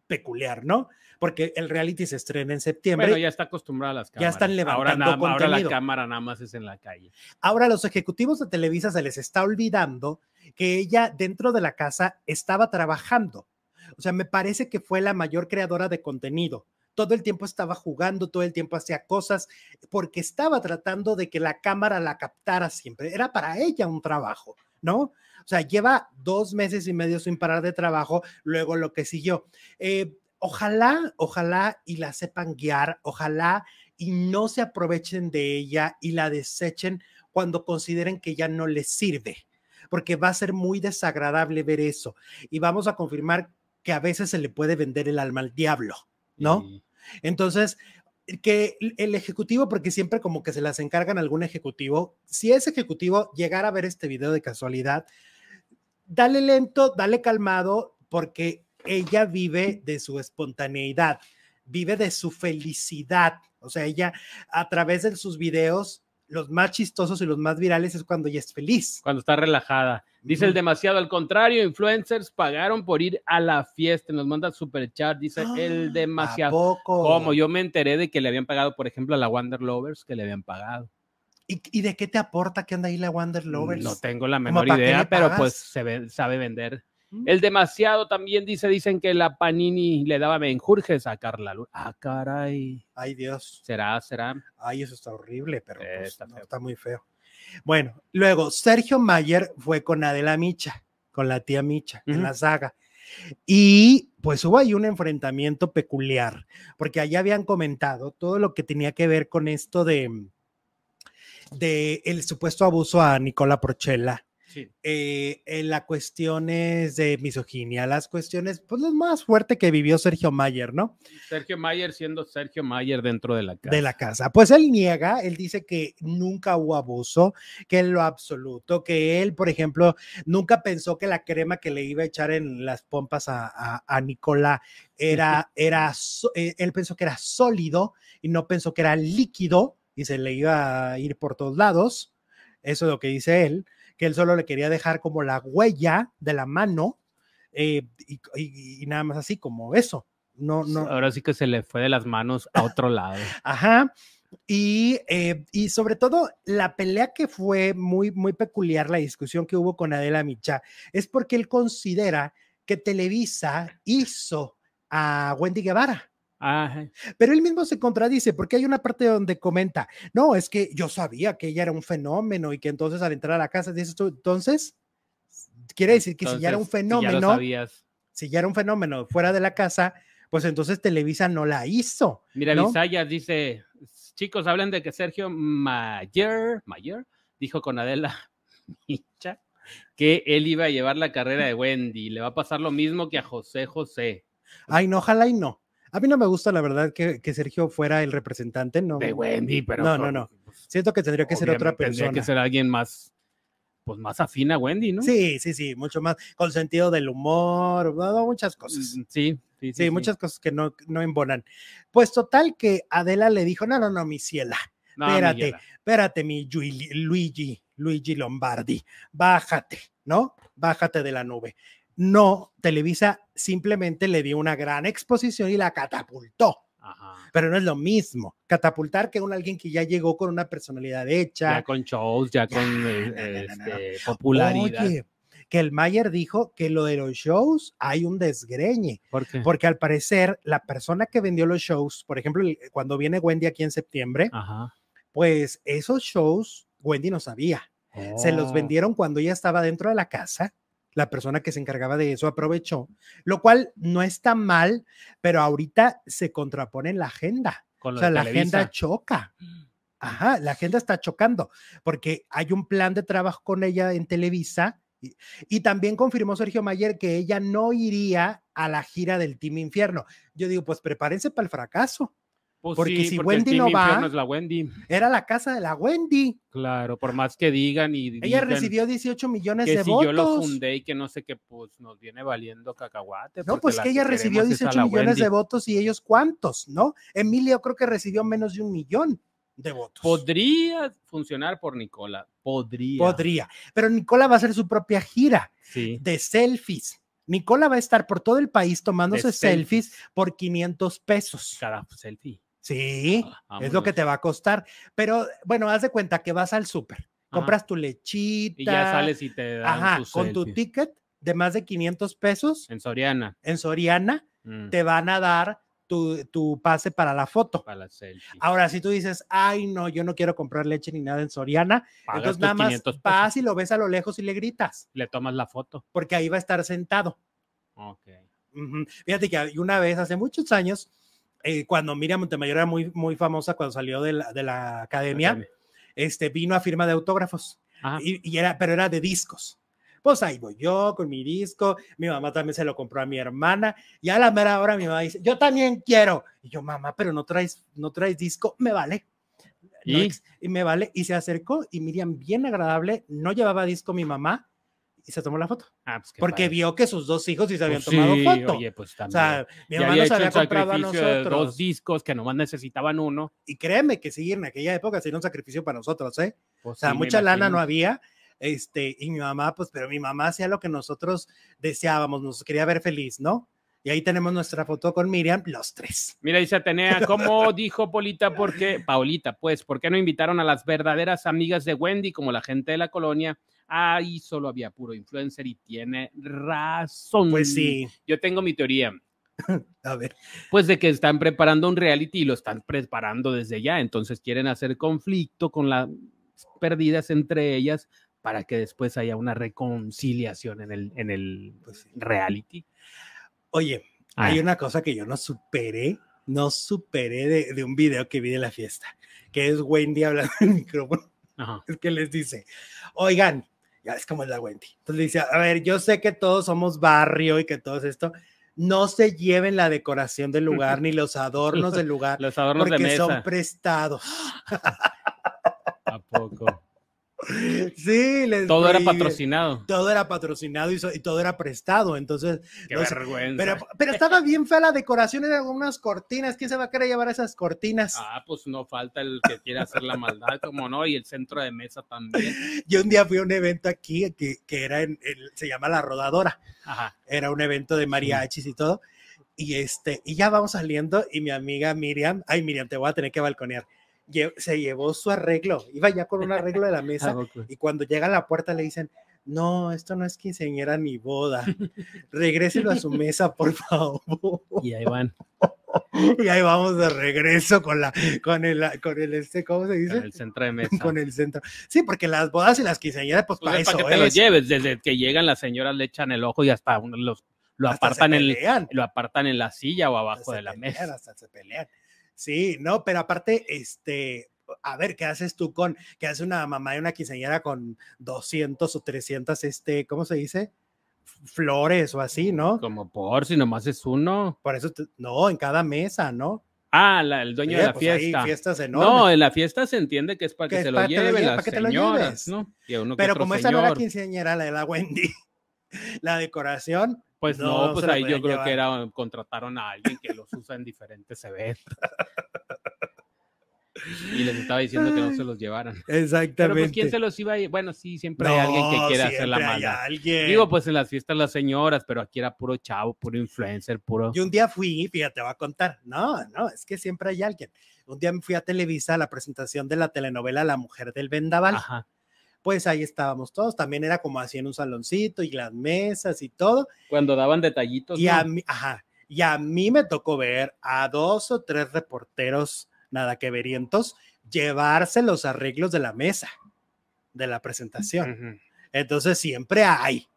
peculiar, ¿no? Porque el reality se estrena en septiembre. Bueno, ya está acostumbrada a las cámaras. Ya están ahora, levantando nada- ahora la cámara nada más es en la calle. Ahora, los ejecutivos de Televisa se les está olvidando que ella dentro de la casa estaba trabajando. O sea, me parece que fue la mayor creadora de contenido. Todo el tiempo estaba jugando, todo el tiempo hacía cosas, porque estaba tratando de que la cámara la captara siempre. Era para ella un trabajo, ¿no? O sea, lleva dos meses y medio sin parar de trabajo, luego lo que siguió. Eh, ojalá, ojalá y la sepan guiar, ojalá y no se aprovechen de ella y la desechen cuando consideren que ya no les sirve, porque va a ser muy desagradable ver eso. Y vamos a confirmar que a veces se le puede vender el alma al diablo, ¿no? Entonces, que el ejecutivo, porque siempre como que se las encargan a algún ejecutivo, si ese ejecutivo llegara a ver este video de casualidad, dale lento, dale calmado, porque ella vive de su espontaneidad, vive de su felicidad. O sea, ella a través de sus videos, los más chistosos y los más virales es cuando ella es feliz. Cuando está relajada. Dice el demasiado, al contrario, influencers pagaron por ir a la fiesta. Nos manda super chat, dice el ¿A demasiado. Como yo me enteré de que le habían pagado, por ejemplo, a la Wonder Lovers, que le habían pagado. ¿Y, y de qué te aporta que anda ahí la Wonder Lovers? No tengo la menor idea, pero pues se ve- sabe vender. El demasiado también dice, dicen que la Panini le daba menjurjes a Carla Luz. Ah, caray. Ay, Dios. ¿Será, será? Ay, eso está horrible, pero Eh, pues, está no, feo. está muy feo. Bueno, luego Sergio Mayer fue con Adela Micha, con la tía Micha, en la saga. Y pues hubo ahí un enfrentamiento peculiar, porque allá habían comentado todo lo que tenía que ver con esto de, de el supuesto abuso a Nicola Prochella. Sí. eh, en las cuestiones de misoginia, las cuestiones, pues lo más fuerte que vivió Sergio Mayer, ¿no? Sergio Mayer siendo Sergio Mayer dentro de la casa. de la casa. Pues él niega, él dice que nunca hubo abuso, que en lo absoluto, que él, por ejemplo, nunca pensó que la crema que le iba a echar en las pompas a, a, a Nicola era, era, eh, él pensó que era sólido y no pensó que era líquido y se le iba a ir por todos lados. Eso es lo que dice él, que él solo le quería dejar como la huella de la mano eh, y, y- y nada más así como eso, No, no. Ahora sí que se le fue de las manos a otro (laughs) lado. Ajá. Y, eh, y sobre todo la pelea que fue muy, muy peculiar, la discusión que hubo con Adela Micha, es porque él considera que Televisa hizo a Wendy Guevara. Ajá. Pero él mismo se contradice porque hay una parte donde comenta, no, es que yo sabía que ella era un fenómeno y que entonces al entrar a la casa, dices tú, entonces, quiere decir que si ya era un Entonces, si ya lo fenómeno, sabías. si ya era un fenómeno fuera de la casa, pues entonces Televisa no la hizo. Mira, ¿no? Visaya dice, chicos, hablan de que Sergio Mayer, Mayer dijo con Adela (laughs) Micha que él iba a llevar la carrera de Wendy. Le va a pasar lo mismo que a José José. Ay, no, ojalá y no. A mí no me gusta, la verdad, que, que Sergio fuera el representante, no. De Wendy, pero... No, no, no. pues, Siento que tendría que ser otra obviamente tendría persona. que ser alguien más, pues más afín a Wendy, ¿no? Sí, sí, sí, mucho más, con sentido del humor, muchas cosas. Mm, Sí, sí, Sí, muchas cosas que no, no embonan. Pues total que Adela le dijo, no, no, no, mi ciela, No, espérate, espérate, mi Luigi, Luigi Lombardi, bájate, ¿no? Bájate de la nube. No, Televisa simplemente le dio una gran exposición y la catapultó, Ajá. pero no es lo mismo. Catapultar que un alguien que ya llegó con una personalidad hecha. Ya con shows, ya con eh, no, no, no, no. este, popularidad. Oye, que el Mayer dijo que lo de los shows hay un desgreñe, ¿Por qué? porque al parecer la persona que vendió los shows, por ejemplo, cuando viene Wendy aquí en septiembre, Ajá. pues esos shows Wendy no sabía. Se los Oh. vendieron cuando ella estaba dentro de la casa. La persona que se encargaba de eso aprovechó, lo cual no está mal, pero ahorita se contrapone en la agenda. Con O sea, la Televisa. agenda choca. Ajá, la agenda está chocando porque hay un plan de trabajo con ella en Televisa y, y también confirmó Sergio Mayer que ella no iría a la gira del Team Infierno. Yo digo, pues prepárense para el fracaso. Pues porque sí, si porque Wendy no va- es la Wendy. Era la casa de la Wendy. Claro, por más que digan y Ella digan recibió 18 millones que de si votos. yo lo fundé y que no sé qué, pues nos viene valiendo cacahuate. No, pues que ella recibió queremos es a 18 la millones de votos y ellos cuántos, ¿no? Emilio creo que recibió menos de un millón de votos. Podría funcionar por Nicola, podría. Podría. Pero Nicola va a hacer su propia gira. Sí. de selfies. Nicola va a estar por todo el país tomándose De selfies por 500 pesos. Cada selfie. Sí, Ah, es lo que te va a costar. Pero bueno, haz de cuenta que vas al súper, compras tu lechita. Y ya sales y te dan Ajá, tus con tu ticket de más de 500 pesos En Soriana. en Soriana, mm, te van a dar tu, tu pase para la foto. para la. Ahora, si tú dices, ay, no, yo no quiero comprar leche ni nada en Soriana, Pagas entonces nada más 500 pesos, vas y lo ves a lo lejos y le gritas, Le tomas la foto. porque ahí va a estar sentado. Ok. Ujú. Fíjate que una vez, hace muchos años, eh, cuando Miriam Montemayor era muy, muy famosa, cuando salió de la, de la academia, este, vino a firma de autógrafos, y, y era, pero era de discos. Pues ahí voy yo con mi disco, mi mamá también se lo compró a mi hermana, y a la mera hora mi mamá dice, yo también quiero. Y yo, mamá, pero no traes, no traes disco, me vale. No ¿Y? ex- y me vale, y se acercó, y Miriam, bien agradable, no llevaba disco mi mamá, y se tomó la foto, Ah, pues porque padre. vio que sus dos hijos sí se habían Pues tomado sí, foto. Oye, pues O también. sea, mi mamá nos había comprado a de dos nosotros. discos que nomás necesitaban uno. Y créeme que sí, en aquella época sería un sacrificio para nosotros, ¿eh? Pues O sea, sí, mucha lana no había. Este, y mi mamá, pues, pero mi mamá hacía lo que nosotros deseábamos, nos quería ver feliz, ¿no? Y ahí tenemos nuestra foto con Miriam, los tres. Mira, dice Atenea, (laughs) ¿cómo dijo Polita? ¿Por qué? Paulita, pues, ¿por qué no invitaron a las verdaderas amigas de Wendy como la gente de la colonia? Ahí solo había puro influencer y tiene razón. Pues sí, Yo tengo mi teoría, (laughs) a ver. pues de que están preparando un reality y lo están preparando desde ya, entonces quieren hacer conflicto con las perdidas entre ellas para que después haya una reconciliación en el, en el Pues sí. reality. Oye, Ah, hay una cosa que yo no superé, no superé de, de un video que vi de la fiesta, que es Wendy hablando en el micrófono. ajá. es que les dice, oigan, ya es como es la Wendy. Entonces le dice, a ver, yo sé que todos somos barrio y que todo es esto, no se lleven la decoración del lugar (laughs) ni los adornos del lugar, Los adornos de porque mesa. son prestados. ¿A poco? (laughs) Sí, les Todo era patrocinado. Todo era patrocinado y, so- y todo era prestado. Entonces, Qué No sé, vergüenza. pero, pero estaba bien fea la decoración, eran unas cortinas. ¿Quién se va a querer llevar esas cortinas? Ah, pues no falta el que quiera hacer la maldad, como no, y el centro de mesa también. Yo un día fui a un evento aquí que, que era en, en- se llama La Rodadora. Ajá. era un evento de mariachis y todo. Y este, y ya vamos saliendo y mi amiga Miriam, ay Miriam, te voy a tener que balconear. Lle- Se llevó su arreglo, iba ya con un arreglo de la (laughs) mesa y cuando llega a la puerta le dicen, no, esto no es quinceañera ni boda, regréselo a su mesa, por favor. Y ahí van, (laughs) Y ahí vamos de regreso con la, con el, con el este, ¿cómo se dice? el centro de (laughs) mesa. Con el centro. Sí, porque las bodas y las quinceañeras, pues, Pues para es eso para que te lo es. lleves, desde que llegan las señoras le echan el ojo y hasta uno los, lo Hasta apartan en lo apartan en la silla o abajo hasta de la pelean, mesa. Hasta se pelean. Sí, no, pero aparte, este, a ver, ¿qué haces tú con, qué hace una mamá de una quinceañera con 200 o 300, este, ¿cómo se dice? Flores o así, ¿no? Como por si nomás es uno. Por eso, no, en cada mesa, ¿no? Ah, la- el dueño de la pues fiesta. fiestas enormes. No, en la fiesta se entiende que es para Que se lo lleven lleve- las señoras. ¿no? Y uno pero como esa no era señor. quinceañera, la de la Wendy, (laughs) la decoración, Pues no, no, no pues ahí yo creo que era, contrataron a alguien que los usa en diferentes eventos. y les estaba diciendo que no se los llevaran. exactamente. Pero pues quién se los iba a ir? Bueno, sí, siempre hay alguien que No, quiere hacer la alguien. Digo, pues en las fiestas las señoras, pero aquí era puro chavo, puro influencer, puro. Yo un día fui, fíjate, te voy a contar. No, no, es que siempre hay alguien. Un día me fui a Televisa a la presentación de la telenovela La Mujer del Vendaval. Ajá. Pues ahí estábamos todos. También era como así en un saloncito y las mesas y todo. Cuando daban detallitos. Y a mí, ajá, y a mí me tocó ver a dos o tres reporteros nada que verientos llevarse los arreglos de la mesa de la presentación. Entonces siempre hay,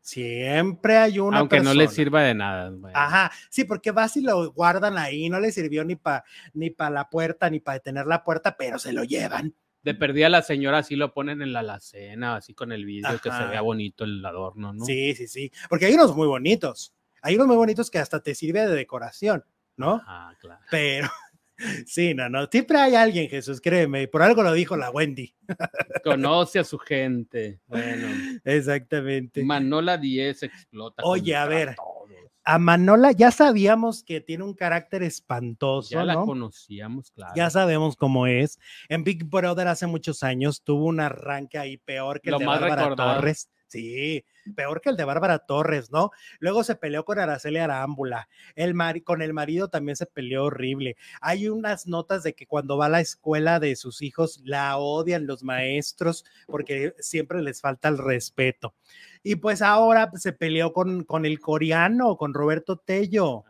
siempre hay una Aunque no les persona. sirva de nada. bueno. Ajá, sí, porque vas y lo guardan ahí, no le sirvió ni para ni pa la puerta, ni para detener la puerta, pero se lo llevan. De perdida la señora así lo ponen en la alacena, así con el vidrio que se vea bonito el adorno, ¿no? Sí, sí, sí, porque hay unos muy bonitos, hay unos muy bonitos que hasta te sirve de decoración, ¿no? Ah, claro. Pero (laughs) sí, no, no, siempre hay alguien, Jesús, créeme, por algo lo dijo la Wendy. Conoce a su gente. Bueno, (laughs) Exactamente. Manola 10 explota. Oye, a ver. A Manola ya sabíamos que tiene un carácter espantoso, Ya la ¿no? conocíamos, claro. Ya sabemos cómo es. En Big Brother hace muchos años tuvo un arranque ahí peor que Lo el de más Bárbara. Torres. Sí, peor que el de Bárbara Torres, ¿no? Luego se peleó con Araceli Arámbula. El con el marido también se peleó horrible. Hay unas notas de que cuando va a la escuela de sus hijos la odian los maestros porque siempre les falta el respeto. Y pues ahora se peleó con, con el coreano, con Roberto Tello.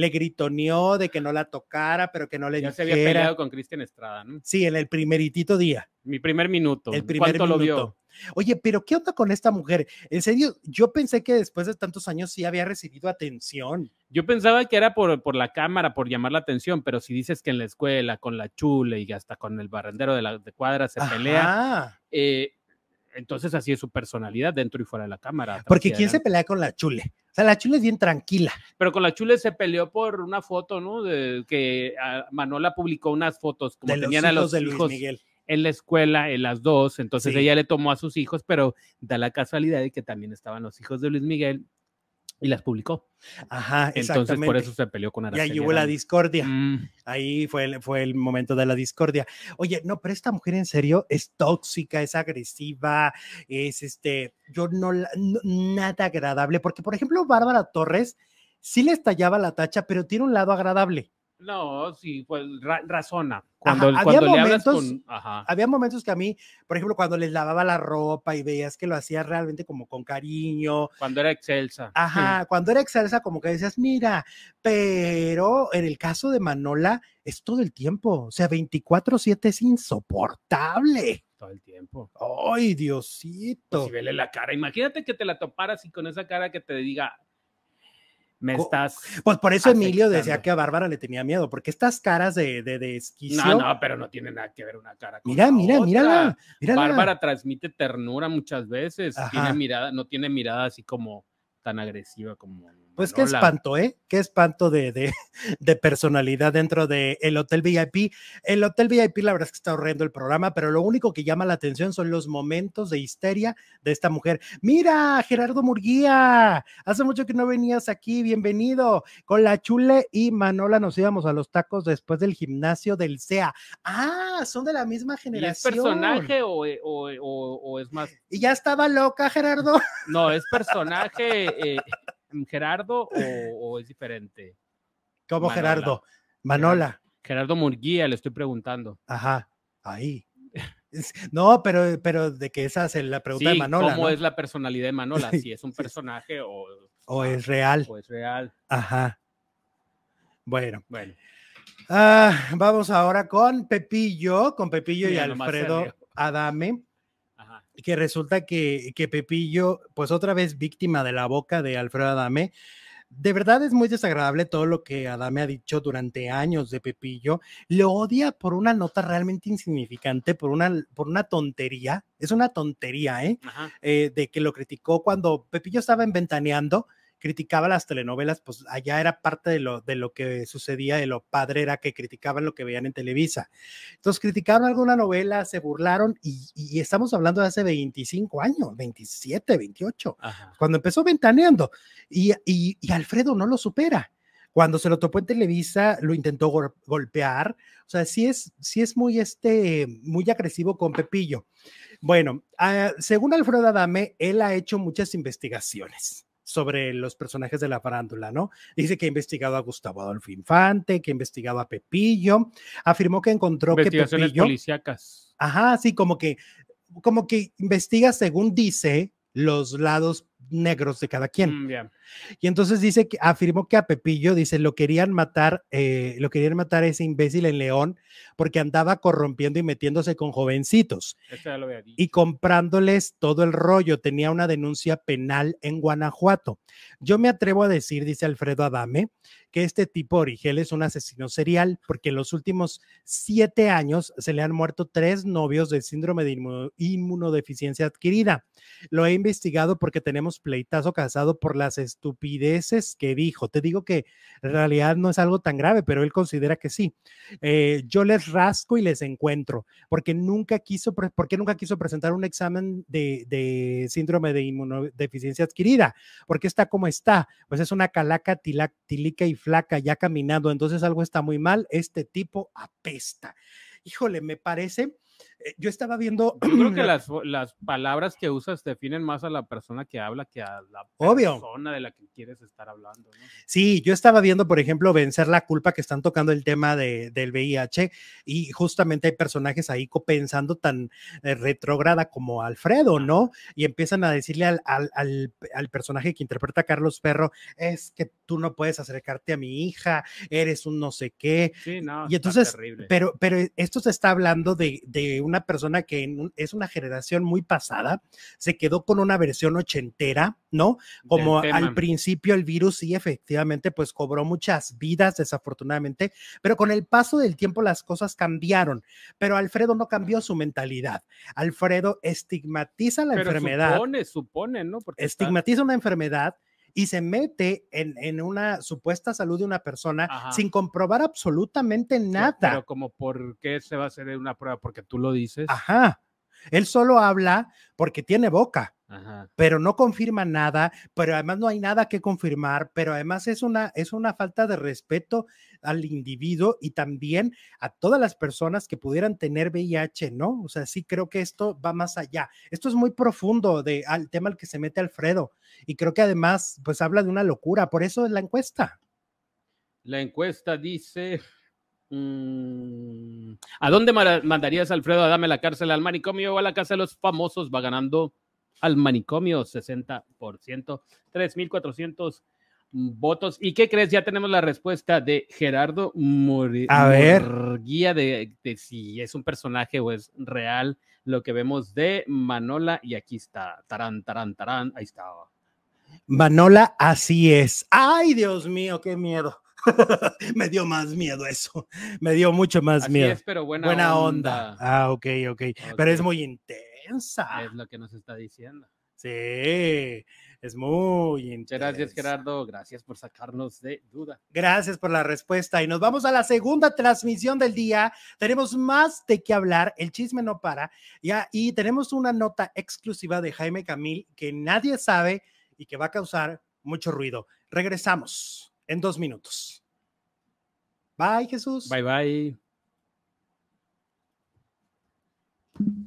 Le gritoneó de que no la tocara, pero que no le Ya se había peleado con Cristian Estrada, ¿no? Sí, en el primeritito día, Mi primer minuto. el primer ¿Cuánto lo vio? minuto. Oye, pero ¿qué onda con esta mujer? En serio, yo pensé que después de tantos años sí había recibido atención. Yo pensaba que era por, por la cámara, por llamar la atención, pero si dices que en la escuela, con la chule y hasta con el barrendero de la de cuadra se pelea, eh, entonces así es su personalidad dentro y fuera de la cámara. Porque ¿quién se pelea con la chule? O sea, la chule es bien tranquila. Pero con la chule se peleó por una foto, ¿no? De que ah, Manola publicó unas fotos como de los tenían hijos a los de Luis hijos Miguel. en la escuela, en las dos, entonces Sí. ella le tomó a sus hijos, pero da la casualidad de que también estaban los hijos de Luis Miguel y las publicó. Ajá, Entonces por eso se peleó con y Araceli. ahí hubo la discordia. Mm, Ahí fue el, fue el momento de la discordia. Oye, no, pero esta mujer en serio es tóxica, es agresiva, es este, yo no, no- nada agradable, porque por ejemplo, Bárbara Torres sí le estallaba la tacha, pero tiene un lado agradable. No, sí, pues ra- razona. Cuando, había cuando le hablas momentos- con. Ajá. Había momentos que a mí, por ejemplo, cuando les lavaba la ropa y veías que lo hacía realmente como con cariño, Cuando era excelsa. Ajá, cuando era excelsa, como que decías, mira, pero en el caso de Manola es todo el tiempo, o sea, 24/7 es insoportable. Todo el tiempo. Ay, Pues Diosito. si vele la cara. Imagínate que te la toparas y con esa cara que te diga. Me estás. Pues por eso Emilio decía que a Bárbara le tenía miedo, porque estas caras de, de, de esquicio. No, no, pero no tiene nada que ver una cara con mira, la mira, otra. mírala, mírala. Bárbara transmite ternura muchas veces. Tiene mirada, no tiene mirada así como tan agresiva como. Pues qué espanto, ¿eh? Qué espanto de, de, (laughs) de personalidad dentro del el Hotel VIP. El Hotel VIP, la verdad es que está horrendo el programa, pero lo único que llama la atención son los momentos de histeria de esta mujer. Mira, Gerardo Murguía, hace mucho que no venías aquí, bienvenido. Con la Chule y Manola nos íbamos a los tacos después del gimnasio del CEA. Ah, son de la misma ¿Y es generación. personaje o, o- o- o es más Y ya estaba loca, Gerardo. No, es personaje. eh, Gerardo o, o es diferente? ¿Cómo Manola. Gerardo? Manola. Gerardo Murguía, le estoy preguntando. Ajá, ahí. (laughs) No, pero, pero de que esa es la pregunta Sí, de Manola, ¿cómo ¿no? es la personalidad de Manola? (laughs) Si es un personaje o, O es real. o es real. Ajá. Bueno, Bueno, ah, vamos ahora con Pepillo, con Pepillo y Mira, Alfredo. Adame. Que resulta que, que Pepillo, pues otra vez víctima de la boca de Alfredo Adame. De verdad es muy desagradable todo lo que Adame ha dicho durante años de Pepillo. Lo odia por una nota realmente insignificante, por una, por una tontería. Es una tontería, ¿eh? Eh, de que lo criticó cuando Pepillo estaba en Ventaneando, criticaba las telenovelas, pues allá era parte de lo, de lo que sucedía, de lo padre era que criticaban lo que veían en Televisa. Entonces criticaron alguna novela, se burlaron y, y estamos hablando de hace 25 años, 27, 28 Ajá. cuando empezó ventaneando. Y, y, y Alfredo no lo supera. Cuando se lo topó en Televisa, lo intentó gol- golpear. O sea, sí es, sí es muy, este, muy agresivo con Pepillo. Bueno, ah, según Alfredo Adame, él ha hecho muchas investigaciones sobre los personajes de la farándula, ¿no? Dice que ha investigado a Gustavo Adolfo Infante, que ha investigado a Pepillo, afirmó que encontró que Pepillo, policíacas. Ajá, sí, como que, como que investiga según dice los lados negros de cada quien. Mm. Y entonces dice que afirmó que a Pepillo, dice, lo querían matar, eh, lo querían matar a ese imbécil en León porque andaba corrompiendo y metiéndose con jovencitos dicho. y comprándoles todo el rollo. Tenía una denuncia penal en Guanajuato. Yo me atrevo a decir, dice Alfredo Adame, que este tipo Origel es un asesino serial porque en los últimos siete años se le han muerto tres novios del síndrome de inmu- inmunodeficiencia adquirida. Lo he investigado porque tenemos pleitazo casado por las estupideces que dijo. Te digo que en realidad no es algo tan grave, pero él considera que sí. Eh, yo les rasco y les encuentro porque nunca quiso, porque nunca quiso presentar un examen de, de síndrome de inmunodeficiencia adquirida, porque está como está, pues es una calaca tila- tilica y flaca ya caminando, entonces algo está muy mal, este tipo apesta. Híjole, me parece, yo estaba viendo... Yo creo que (clears throat) las, las palabras que usas definen más a la persona que habla que a la Obvio. persona de la que quieres estar hablando. ¿no? Sí, yo estaba viendo, por ejemplo, Vencer la culpa, que están tocando el tema de, del VIH, y justamente hay personajes ahí pensando tan eh, retrógrada como Alfredo, ¿no? Y empiezan a decirle al, al, al- al personaje que interpreta a Carlos Perro, es que tú no puedes acercarte a mi hija, eres un no sé qué. Sí, no. Y entonces, terrible. pero, pero esto se está hablando de, de una persona que un- es una generación muy pasada, se quedó con una versión ochentera, ¿no? como al principio el virus sí efectivamente pues cobró muchas vidas desafortunadamente, pero con el paso del tiempo las cosas cambiaron, pero Alfredo no cambió su mentalidad. Alfredo estigmatiza la Pero enfermedad, Supone, supone, ¿no? Porque está- estigmatiza una enfermedad y se mete en, en una supuesta salud de una persona Ajá. sin comprobar absolutamente pero- nada. Pero como por qué se va a hacer una prueba, porque tú lo dices. Ajá. Él solo habla porque tiene boca. Ajá. pero no confirma nada, pero además no hay nada que confirmar, pero además es una, es una falta de respeto al individuo y también a todas las personas que pudieran tener VIH, ¿no? O sea, sí creo que esto va más allá. Esto es muy profundo de, al tema al que se mete Alfredo y creo que además pues habla de una locura, por eso es la encuesta. La encuesta dice. mm, ¿A dónde mandarías Alfredo a la cárcel? ¿Al manicomio o a la casa de los famosos? Va ganando al manicomio 60%, 3.400 votos. ¿Y qué crees? Ya tenemos la respuesta de Gerardo Mori- A ver. Murguía de, de si es un personaje o es real lo que vemos de Manola. Y aquí está, tarán, tarán, tarán, ahí está. Manola, así es. Ay, Dios mío, qué miedo. (laughs) Me dio más miedo eso. Me dio mucho más Así miedo. es, pero buena, Buena onda. Ah, ok, ok. Pero es muy es lo que nos está diciendo. Sí, es muy interesante. Gracias, Gerardo. Gracias por sacarnos de duda. Gracias por la respuesta. Y nos vamos a la segunda transmisión del día. Tenemos más de qué hablar. El chisme no para. Y tenemos una nota exclusiva de Jaime Camil que nadie sabe y que va a causar mucho ruido. Regresamos en dos minutos. Bye, Jesús. Bye, bye.